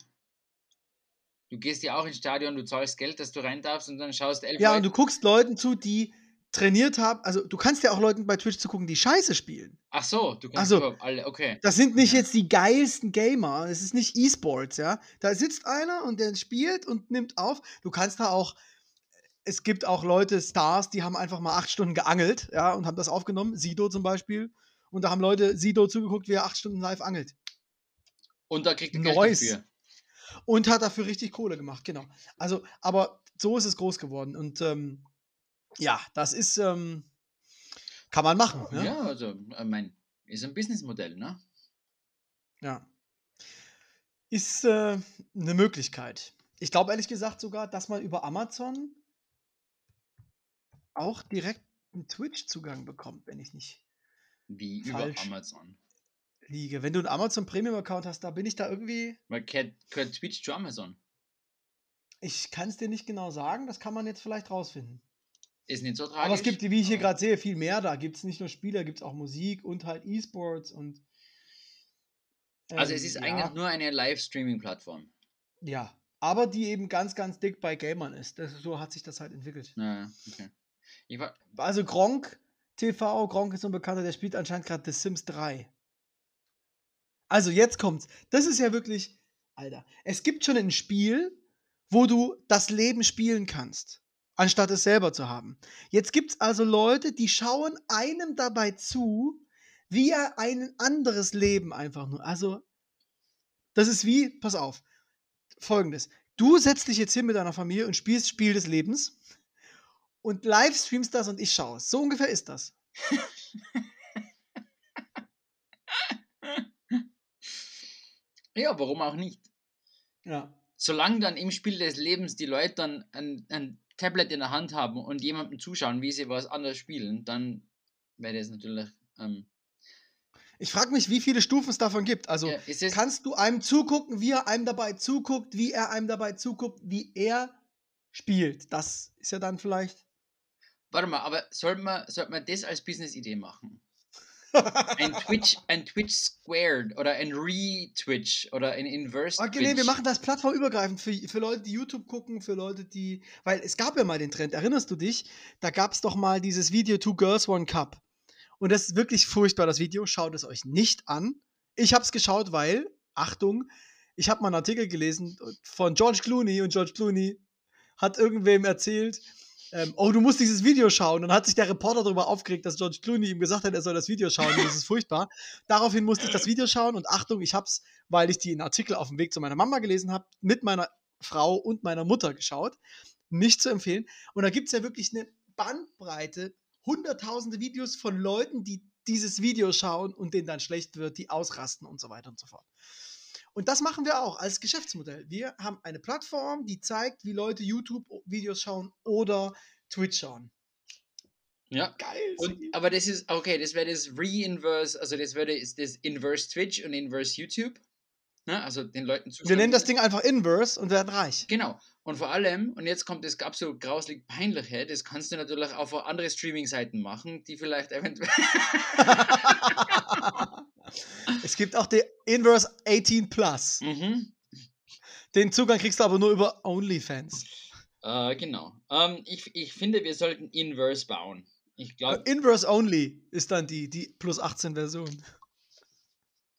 Du gehst ja auch ins Stadion, du zahlst Geld, dass du rein darfst und dann schaust elf Ja, und Leute- du guckst Leuten zu, die trainiert haben. Also, du kannst ja auch Leuten bei Twitch zugucken, die Scheiße spielen. Ach so, du kannst Also- alle, okay. Das sind nicht Ja. jetzt die geilsten Gamer. Es ist nicht E-Sports, ja. Da sitzt einer und der spielt und nimmt auf. Du kannst da auch. Es gibt auch Leute, Stars, die haben einfach mal acht Stunden geangelt, ja, und haben das aufgenommen. Sido zum Beispiel. Und da haben Leute Sido zugeguckt, wie er acht Stunden live angelt. Und da kriegt er Geld dafür. Und hat dafür richtig Kohle gemacht, genau. Also, aber so ist es groß geworden. Und ähm, ja, das ist, ähm, kann man machen. Ne? Ja, also, ich mein, ist ein Businessmodell, ne? Ja. Ist äh, eine Möglichkeit. Ich glaube ehrlich gesagt sogar, dass man über Amazon auch direkt einen Twitch-Zugang bekommt, wenn ich nicht Wie über Falsch. Amazon. liege. Wenn du einen Amazon Premium-Account hast, da bin ich da irgendwie. Weil gehört, gehört Twitch zu Amazon. Ich kann es dir nicht genau sagen, das kann man jetzt vielleicht rausfinden. Ist nicht so tragisch. Aber es gibt, wie ich hier gerade sehe, viel mehr. Da gibt es nicht nur Spiele, gibt es auch Musik und halt E-Sports und. Also es ähm, ist ja. eigentlich nur eine Live-Streaming-Plattform. Ja, aber die eben ganz, ganz dick bei Gamern ist. Das, so hat sich das halt entwickelt. Ja, okay. War, Also Gronk TV, Gronk ist so ein Bekannter, der spielt anscheinend gerade The Sims 3. Also jetzt kommt's. Das ist ja wirklich, Alter. Es gibt schon ein Spiel, wo du das Leben spielen kannst, anstatt es selber zu haben. Jetzt gibt's also Leute, die schauen einem dabei zu, wie er ein anderes Leben einfach nur. Also, das ist wie, pass auf, folgendes. Du setzt dich jetzt hin mit deiner Familie und spielst Spiel des Lebens und live streamst das und ich schaue es. So ungefähr ist das. ja, warum auch nicht? Ja. Solange dann im Spiel des Lebens die Leute dann ein, ein Tablet in der Hand haben und jemandem zuschauen, wie sie was anderes spielen, dann wäre das natürlich. Ähm, Ich frage mich, wie viele Stufen es davon gibt. Also, ja, kannst du einem zugucken, wie er einem dabei zuguckt, wie er einem dabei zuguckt, wie er spielt? Das ist ja dann vielleicht. Warte mal, aber sollte man, sollte man das als Business-Idee machen? Ein [LAUGHS] Twitch, ein Twitch Squared oder ein Re-Twitch oder ein Inverse Okay, Twitch. nee, wir machen das plattformübergreifend für, für Leute, die YouTube gucken, für Leute, die. Weil es gab ja mal den Trend, erinnerst du dich? Da gab es doch mal dieses Video Two Girls One Cup. Und das ist wirklich furchtbar, das Video. Schaut es euch nicht an. Ich habe es geschaut, weil, Achtung, ich habe mal einen Artikel gelesen von George Clooney und George Clooney hat irgendwem erzählt, ähm, oh, du musst dieses Video schauen. Und hat sich der Reporter darüber aufgeregt, dass George Clooney ihm gesagt hat, er soll das Video schauen. Das ist furchtbar. Daraufhin musste ich das Video schauen und Achtung, ich habe es, weil ich den Artikel auf dem Weg zu meiner Mama gelesen habe, mit meiner Frau und meiner Mutter geschaut. Nicht zu empfehlen. Und da gibt es ja wirklich eine Bandbreite, hunderttausende Videos von Leuten, die dieses Video schauen und denen dann schlecht wird, die ausrasten und so weiter und so fort. Und das machen wir auch als Geschäftsmodell. Wir haben eine Plattform, die zeigt, wie Leute YouTube-Videos schauen oder Twitch schauen. Ja. Geil. Und, aber das ist, okay, das wäre das Re-Inverse, also das wäre das, das Inverse Twitch und Inverse YouTube. Ne? Also den Leuten wir nennen das Ding einfach Inverse und werden reich. Genau. Und vor allem, und jetzt kommt das absolut grauslig peinliche, das kannst du natürlich auch auf andere Streaming-Seiten machen, die vielleicht eventuell. [LAUGHS] [LAUGHS] es gibt auch den Inverse 18 Plus. mhm. Den Zugang kriegst du aber nur über OnlyFans. äh, genau. Ähm, ich, ich finde, wir sollten Inverse bauen. Ich glaube, Äh, Inverse Only ist dann die, die plus 18 Version.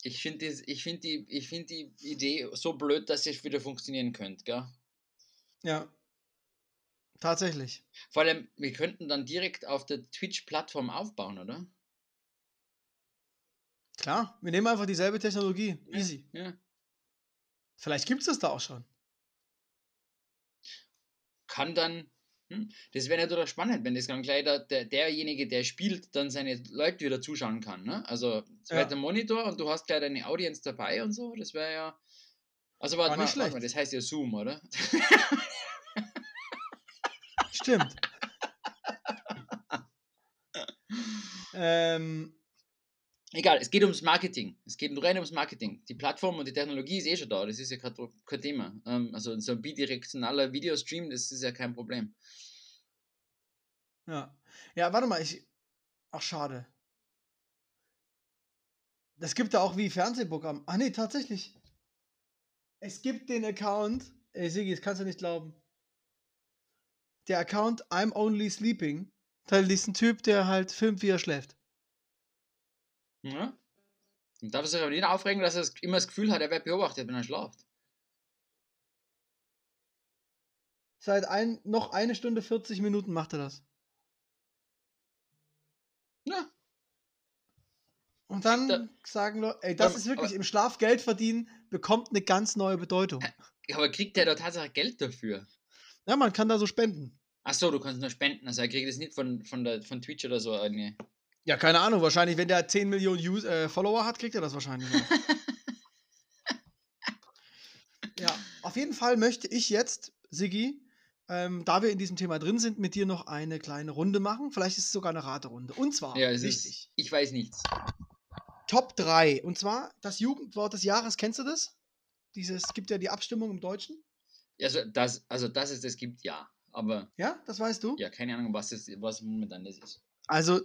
ich finde find die, ich find die Idee so blöd, dass es wieder funktionieren könnte, gell? Ja. Tatsächlich. Vor allem, wir könnten dann direkt auf der Twitch-Plattform aufbauen, oder? Klar, wir nehmen einfach dieselbe Technologie. Easy. Ja. Vielleicht gibt es das da auch schon. Kann dann. Hm, das wäre natürlich spannend, wenn das dann gleich der, der, derjenige, der spielt, dann seine Leute wieder zuschauen kann. Ne? Also zweiter Ja. Monitor und du hast gleich deine Audience dabei und so. Das wäre ja. Also warte War mal, nicht warte mal, das heißt ja Zoom, oder? Stimmt. [LAUGHS] ähm, Egal, es geht ums Marketing. Es geht rein ums Marketing. Die Plattform und die Technologie ist eh schon da. Das ist ja kein, Thema. Ähm, also so ein bidirektionaler Videostream, das ist ja kein Problem. ja. Ja, warte mal, ich. Ach, schade. Das gibt da auch wie Fernsehprogramm. Ach nee, tatsächlich. Es gibt den Account. Ey, Sigi, das kannst du nicht glauben. Der Account I'm Only Sleeping. Da ist ein Typ, der halt filmt, wie er schläft. Ja? Und darf sich aber nicht aufregen, dass er das- immer das Gefühl hat, er wird beobachtet, wenn er schlaft. Seit ein, noch eine Stunde 40 Minuten macht er das. Ja. Und dann Da- sagen Leute, ey, das Aber- ist wirklich aber- im Schlaf Geld verdienen, bekommt eine ganz neue Bedeutung. Aber kriegt der da tatsächlich Geld dafür? Ja, man kann da so spenden. Achso, du kannst nur spenden. Also er kriegt es nicht von, von, der, von Twitch oder so. Eine. Ja, keine Ahnung. Wahrscheinlich, wenn der 10 Millionen Use, äh, Follower hat, kriegt er das wahrscheinlich. [LAUGHS] ja, auf jeden Fall möchte ich jetzt, Siggi, ähm, da wir in diesem Thema drin sind, mit dir noch eine kleine Runde machen. Vielleicht ist es sogar eine Raterunde. Und zwar, Ja, es wichtig, ist. Ich weiß nichts. Top 3. Und zwar das Jugendwort des Jahres. Kennst du das? Dieses, es gibt ja die Abstimmung im Deutschen. Also, das, also, dass es das gibt, ja. Aber Ja, das weißt du? ja, keine Ahnung, was, das, was momentan das ist. Also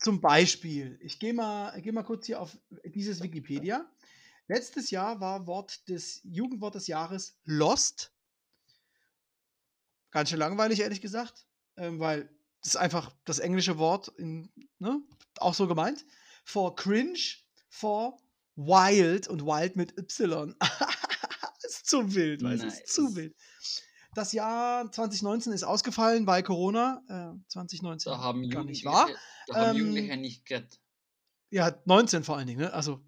zum Beispiel, ich gehe mal, geh mal kurz hier auf dieses Wikipedia. Letztes Jahr war Wort des Jugendwort des Jahres Lost. Ganz schön langweilig, ehrlich gesagt, ähm, weil das ist einfach das englische Wort in, ne, auch so gemeint. For cringe, for wild und wild mit Y. [LAUGHS] ist zu wild, weißt du, ist zu Nice. wild. Das Jahr 2019 ist ausgefallen bei Corona. Äh, 2019 Da haben gar nicht Jugendliche, wahr. da haben Ähm, Jugendliche nicht gerettet. Ja, 19 vor allen Dingen, ne? Also,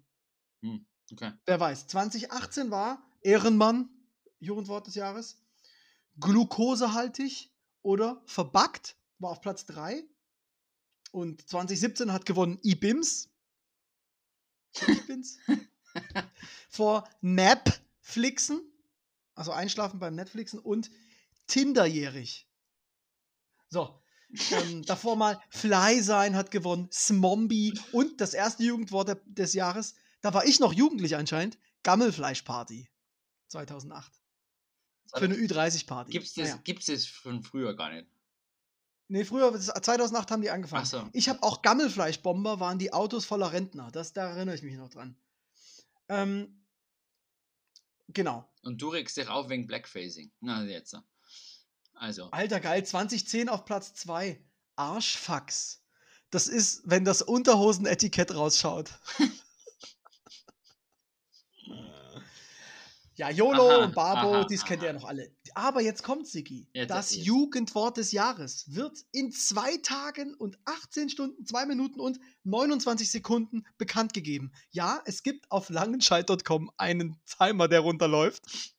Hm, okay. wer weiß. 2018 war Ehrenmann, Jugendwort des Jahres. Glukosehaltig oder verbackt, war auf Platz 3. Und 2017 hat gewonnen IBIMS. IBIMS. [LAUGHS] Vor Napflixen, also Einschlafen beim Netflixen und Tinderjährig. So, ähm, davor mal Fly sein hat gewonnen, Smombie und das erste Jugendwort des Jahres, da war ich noch jugendlich anscheinend, Gammelfleischparty 2008. Für eine Ü30-Party. Gibt es das, Naja. gibt's das von früher gar nicht? Nee, früher, das- 2008 haben die angefangen. So. Ich habe auch Gammelfleischbomber, waren die Autos voller Rentner. Das, da erinnere ich mich noch dran. Ähm, genau. Und du regst dich auf wegen Blackfacing. Na, jetzt. Also. Alter, geil. 2010 auf Platz 2. Arschfax. Das ist, wenn das Unterhosenetikett rausschaut. [LAUGHS] ja, YOLO Aha, und Babo, aha, dies kennt ihr ja noch alle. Aber jetzt kommt, Siki. Jetzt das erzähl's. Jugendwort des Jahres wird in zwei Tagen und 18 Stunden, 2 Minuten und 29 Sekunden bekannt gegeben. Ja, es gibt auf langenscheid.com einen Timer, der runterläuft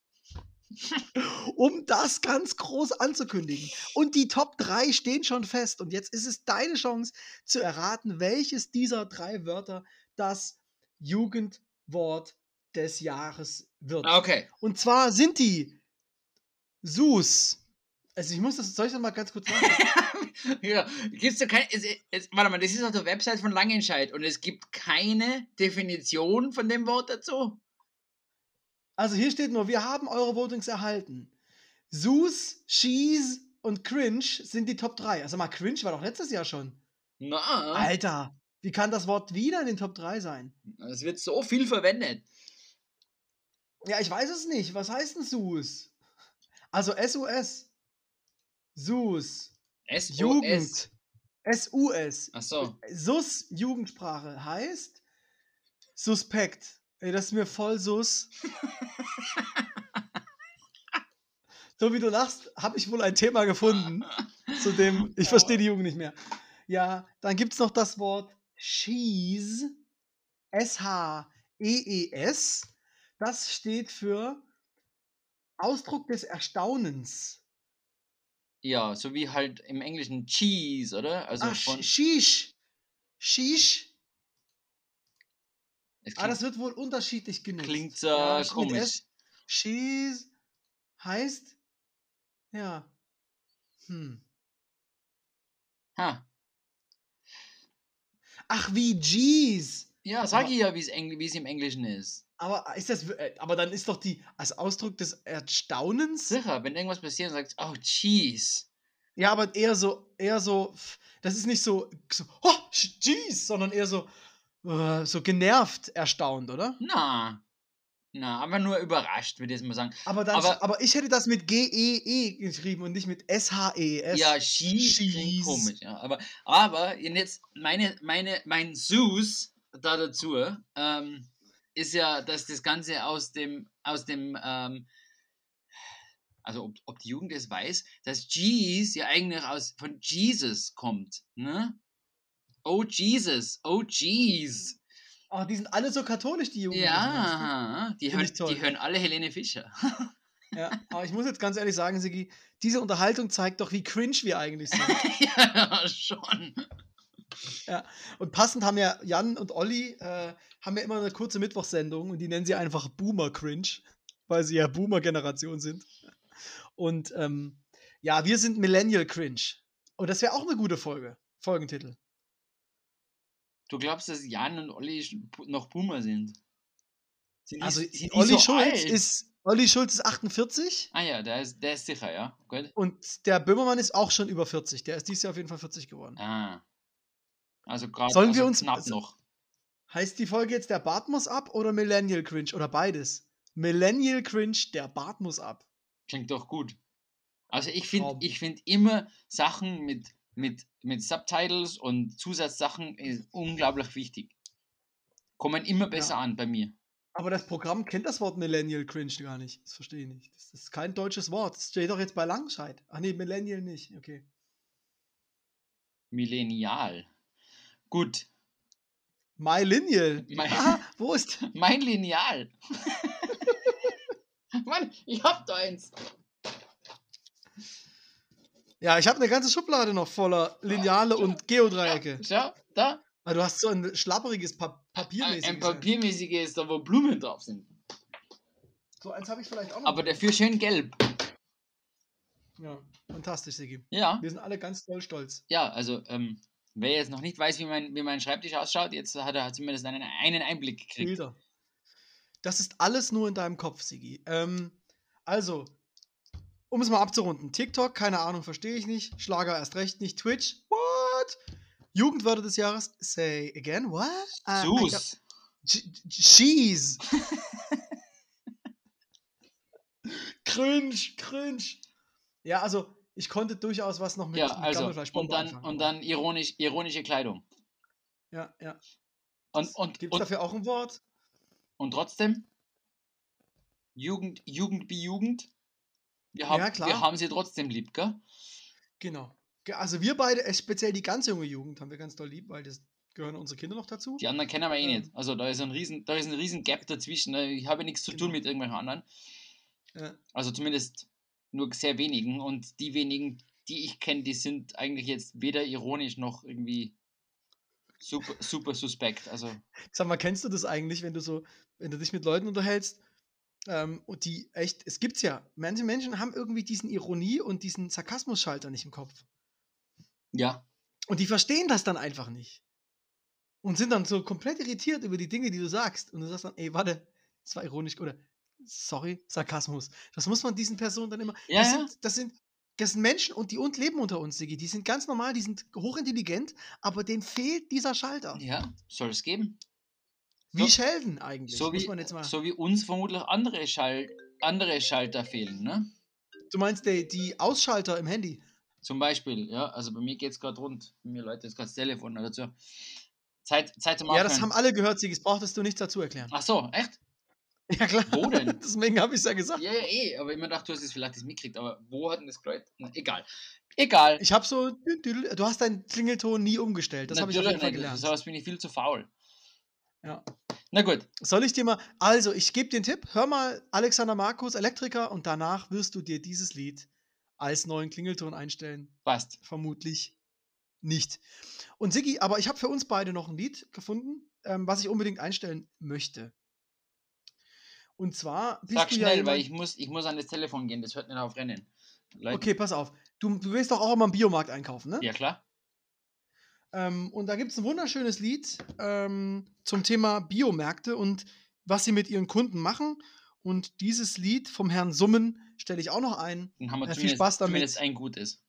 um das ganz groß anzukündigen. Und die Top 3 stehen schon fest. Und jetzt ist es deine Chance zu erraten, welches dieser drei Wörter das Jugendwort des Jahres wird. Ah, Okay. Und zwar sind die Sus. Also ich muss das, soll ich das mal ganz kurz sagen? [LAUGHS] ja, gibt's da kein, es, es, warte mal, das ist auf der Website von Langenscheid und es gibt keine Definition von dem Wort dazu. Also hier steht nur, wir haben eure Votings erhalten. Sus, Cheese und Cringe sind die Top 3. Also mal Cringe war doch letztes Jahr schon. Na, Alter, wie kann das Wort wieder in den Top 3 sein? es wird so viel verwendet. Ja, ich weiß es nicht. Was heißt denn SUS? Also SUS. SUS. S -O -S. Jugend. SUS. Ach so. SUS Jugendsprache heißt Suspekt. Ey, das ist mir voll sus. [LAUGHS] so wie du lachst, habe ich wohl ein Thema gefunden, zu dem [LAUGHS] ich verstehe die Jugend nicht mehr. Ja, dann gibt es noch das Wort Cheese. S-H-E-E-S. Das steht für Ausdruck des Erstaunens. Ja, so wie halt im Englischen Cheese, oder? Also Ach, von. Shish. Shish. Ah, klingt, das wird wohl unterschiedlich genutzt. klingt äh, Ja, komisch. S. Cheese heißt, ja, hm. Ha. Ach, wie Jeez. Ja, sag Aber- ich ja, wie es Engl- es im Englischen ist. Aber ist das, äh, aber dann ist doch die, als Ausdruck des Erstaunens, Sicher, wenn irgendwas passiert und sagst, oh, Cheese. ja, aber eher so, eher so, das ist nicht so, so oh, Jeez, sondern eher so, äh, so genervt erstaunt, oder? Na. Na, aber nur überrascht, würde ich jetzt mal sagen. Aber, dann, Aber- aber, ich hätte das mit G-E-E geschrieben und nicht mit S-H-E-S. Ja, Cheese klingt Cheese. komisch, ja. Aber, aber jetzt meine, meine, mein Sus da dazu ähm, ist ja, dass das Ganze aus dem, aus dem, ähm, also ob, ob die Jugend es weiß, dass Jeez ja eigentlich aus von Jesus kommt, ne? Oh Jesus, oh Jeez. Oh, die sind alle so katholisch, die weißt Ja, die Find hören, die hören alle Helene Fischer. [LAUGHS] ja. Aber ich muss jetzt ganz ehrlich sagen, Sigi, diese Unterhaltung zeigt doch, wie cringe wir eigentlich sind. [LAUGHS] ja, schon. Und passend haben ja Jan und Olli äh, haben ja immer eine kurze Mittwochssendung und die nennen sie einfach Boomer Cringe, weil sie ja Boomer-Generation sind. Und ähm, ja, wir sind Millennial Cringe. Und das wäre auch eine gute Folge. Folgentitel. Du glaubst, dass Jan und Olli noch Boomer sind? Sind die, Also sind die Olli so Schulz alt? ist Olli Schulz ist 48 Ah ja, der ist, der ist sicher, ja. Gut. und der Böhmermann ist auch schon über 40. Der ist dieses Jahr auf jeden Fall 40 geworden. Ah. Also gerade Sollen also wir uns- knapp also- noch. Heißt die Folge jetzt der Bart muss ab oder Millennial Cringe oder beides? Millennial Cringe, der Bart muss ab. Klingt doch gut. Also ich finde ich find immer Sachen mit, mit, mit Subtitles und Zusatzsachen ist unglaublich wichtig. Kommen immer besser Ja. an bei mir. Aber das Programm kennt das Wort Millennial Cringe gar nicht. Das verstehe ich nicht. Das ist kein deutsches Wort. Das steht doch jetzt bei Langscheid. Ach nee, Millennial nicht. Okay. Millennial. Gut. My- Aha, wo ist. [LAUGHS] Mein Lineal. [LAUGHS] Mann, ich hab da eins. Ja, ich habe eine ganze Schublade noch voller Lineale und Geodreiecke. Schau, da. Ah, du hast so ein schlapperiges pa Papiermäßiges. ein papiermäßiges, da wo Blumen drauf sind. So eins habe ich vielleicht auch noch. Aber dafür schön gelb. Ja, fantastisch, Sigi. Ja, Wir sind alle ganz doll stolz. ja, also, ähm, wer jetzt noch nicht weiß, wie mein, wie mein Schreibtisch ausschaut, jetzt hat er zumindest einen, einen Einblick gekriegt. Bilder. Das ist alles nur in deinem Kopf, Sigi. Ähm, also, um es mal abzurunden. TikTok, keine Ahnung, verstehe ich nicht. Schlager erst recht nicht. Twitch, what? Jugendwörter des Jahres, say again, what? Sus. Ch- Cheese. [LAUGHS] cringe, cringe. Ja, also, ich konnte durchaus was noch mit, Ja, mit also, und dann, anfangen, und dann ironisch, ironische Kleidung. Ja, ja. Und, und, Gibt es dafür auch ein Wort? und trotzdem, Jugend, Jugend wie Jugend. Wir haben, Ja, klar. wir haben sie trotzdem lieb, gell? Genau. Ge- Also wir beide, speziell die ganz junge Jugend, haben wir ganz doll lieb, weil das gehören unsere Kinder noch dazu. Die anderen kennen wir eh Ja. nicht. Also da ist ein riesen, da ist ein riesen Gap dazwischen. ne? Ich habe nichts zu tun Genau. mit irgendwelchen anderen. Ja. Also zumindest nur sehr wenigen. Und die wenigen, die ich kenne, die sind eigentlich jetzt weder ironisch noch irgendwie super, super suspekt. Also Sag mal, kennst du das eigentlich, wenn du so, wenn du dich mit Leuten unterhältst ähm, und die echt, es gibt's ja, manche Menschen haben irgendwie diesen Ironie und diesen Sarkasmus-Schalter nicht im Kopf. ja, Und die verstehen das dann einfach nicht. Und sind dann so komplett irritiert über die Dinge, die du sagst. Und du sagst dann, ey, warte, das war ironisch oder sorry, Sarkasmus. Das muss man diesen Personen dann immer. Ja, das, ja. Sind, das, sind, das sind Menschen und die und leben unter uns, Sigi. Die sind ganz normal, die sind hochintelligent, aber denen fehlt dieser Schalter. ja, soll es geben. Wie So- Sheldon eigentlich. So wie, so wie uns vermutlich andere, Schal andere Schalter fehlen, ne? Du meinst die, die Ausschalter im Handy? Zum Beispiel, ja, also bei mir geht es gerade rund. Bei mir läutet jetzt gerade das Telefon dazu. Zeit, Zeit zum Ja, das Aufhören. haben alle gehört, Sigi. Das brauchtest du nicht dazu erklären. Ach so, echt? Ja, klar. Wo denn? [LAUGHS] Deswegen habe ich es ja gesagt. Ja, ja, eh, aber immer dachte, du hast es vielleicht das mitgekriegt, aber wo hat denn das geläutet? Egal. Egal. Ich habe so. Du hast deinen Klingelton nie umgestellt. Das habe ich auf jeden Fall nicht. gelernt. Sowas bin ich viel zu faul. Ja. Na gut. Soll ich dir mal. Also, ich gebe dir einen Tipp. Hör mal Alexander Markus, Elektriker, und danach wirst du dir dieses Lied als neuen Klingelton einstellen. Passt. Vermutlich nicht. Und Siggi, aber ich habe für uns beide noch ein Lied gefunden, ähm, was ich unbedingt einstellen möchte. Und zwar Sag schnell, ja weil jemand, ich muss, ich muss an das Telefon gehen, das hört nicht auf Rennen. Leute. Okay, pass auf. Du, du gehst doch auch immer im Biomarkt einkaufen, ne? Ja, klar. Ähm, und da gibt es ein wunderschönes Lied ähm, zum Thema Biomärkte und was sie mit ihren Kunden machen. Und dieses Lied vom Herrn Summen stelle ich auch noch ein. Dann haben wir Ja, viel Spaß damit. zumindest ein gutes.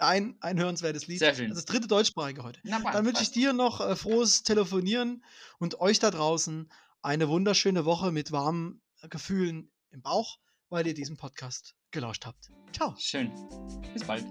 Ein, ein hörenswertes Lied. Sehr schön. Das ist das dritte deutschsprachige heute. Na, Dann wünsche ich dir noch äh, frohes Telefonieren und euch da draußen eine wunderschöne Woche mit warmen äh, Gefühlen im Bauch, weil ihr diesen Podcast gelauscht habt. Ciao. Schön. Bis bald.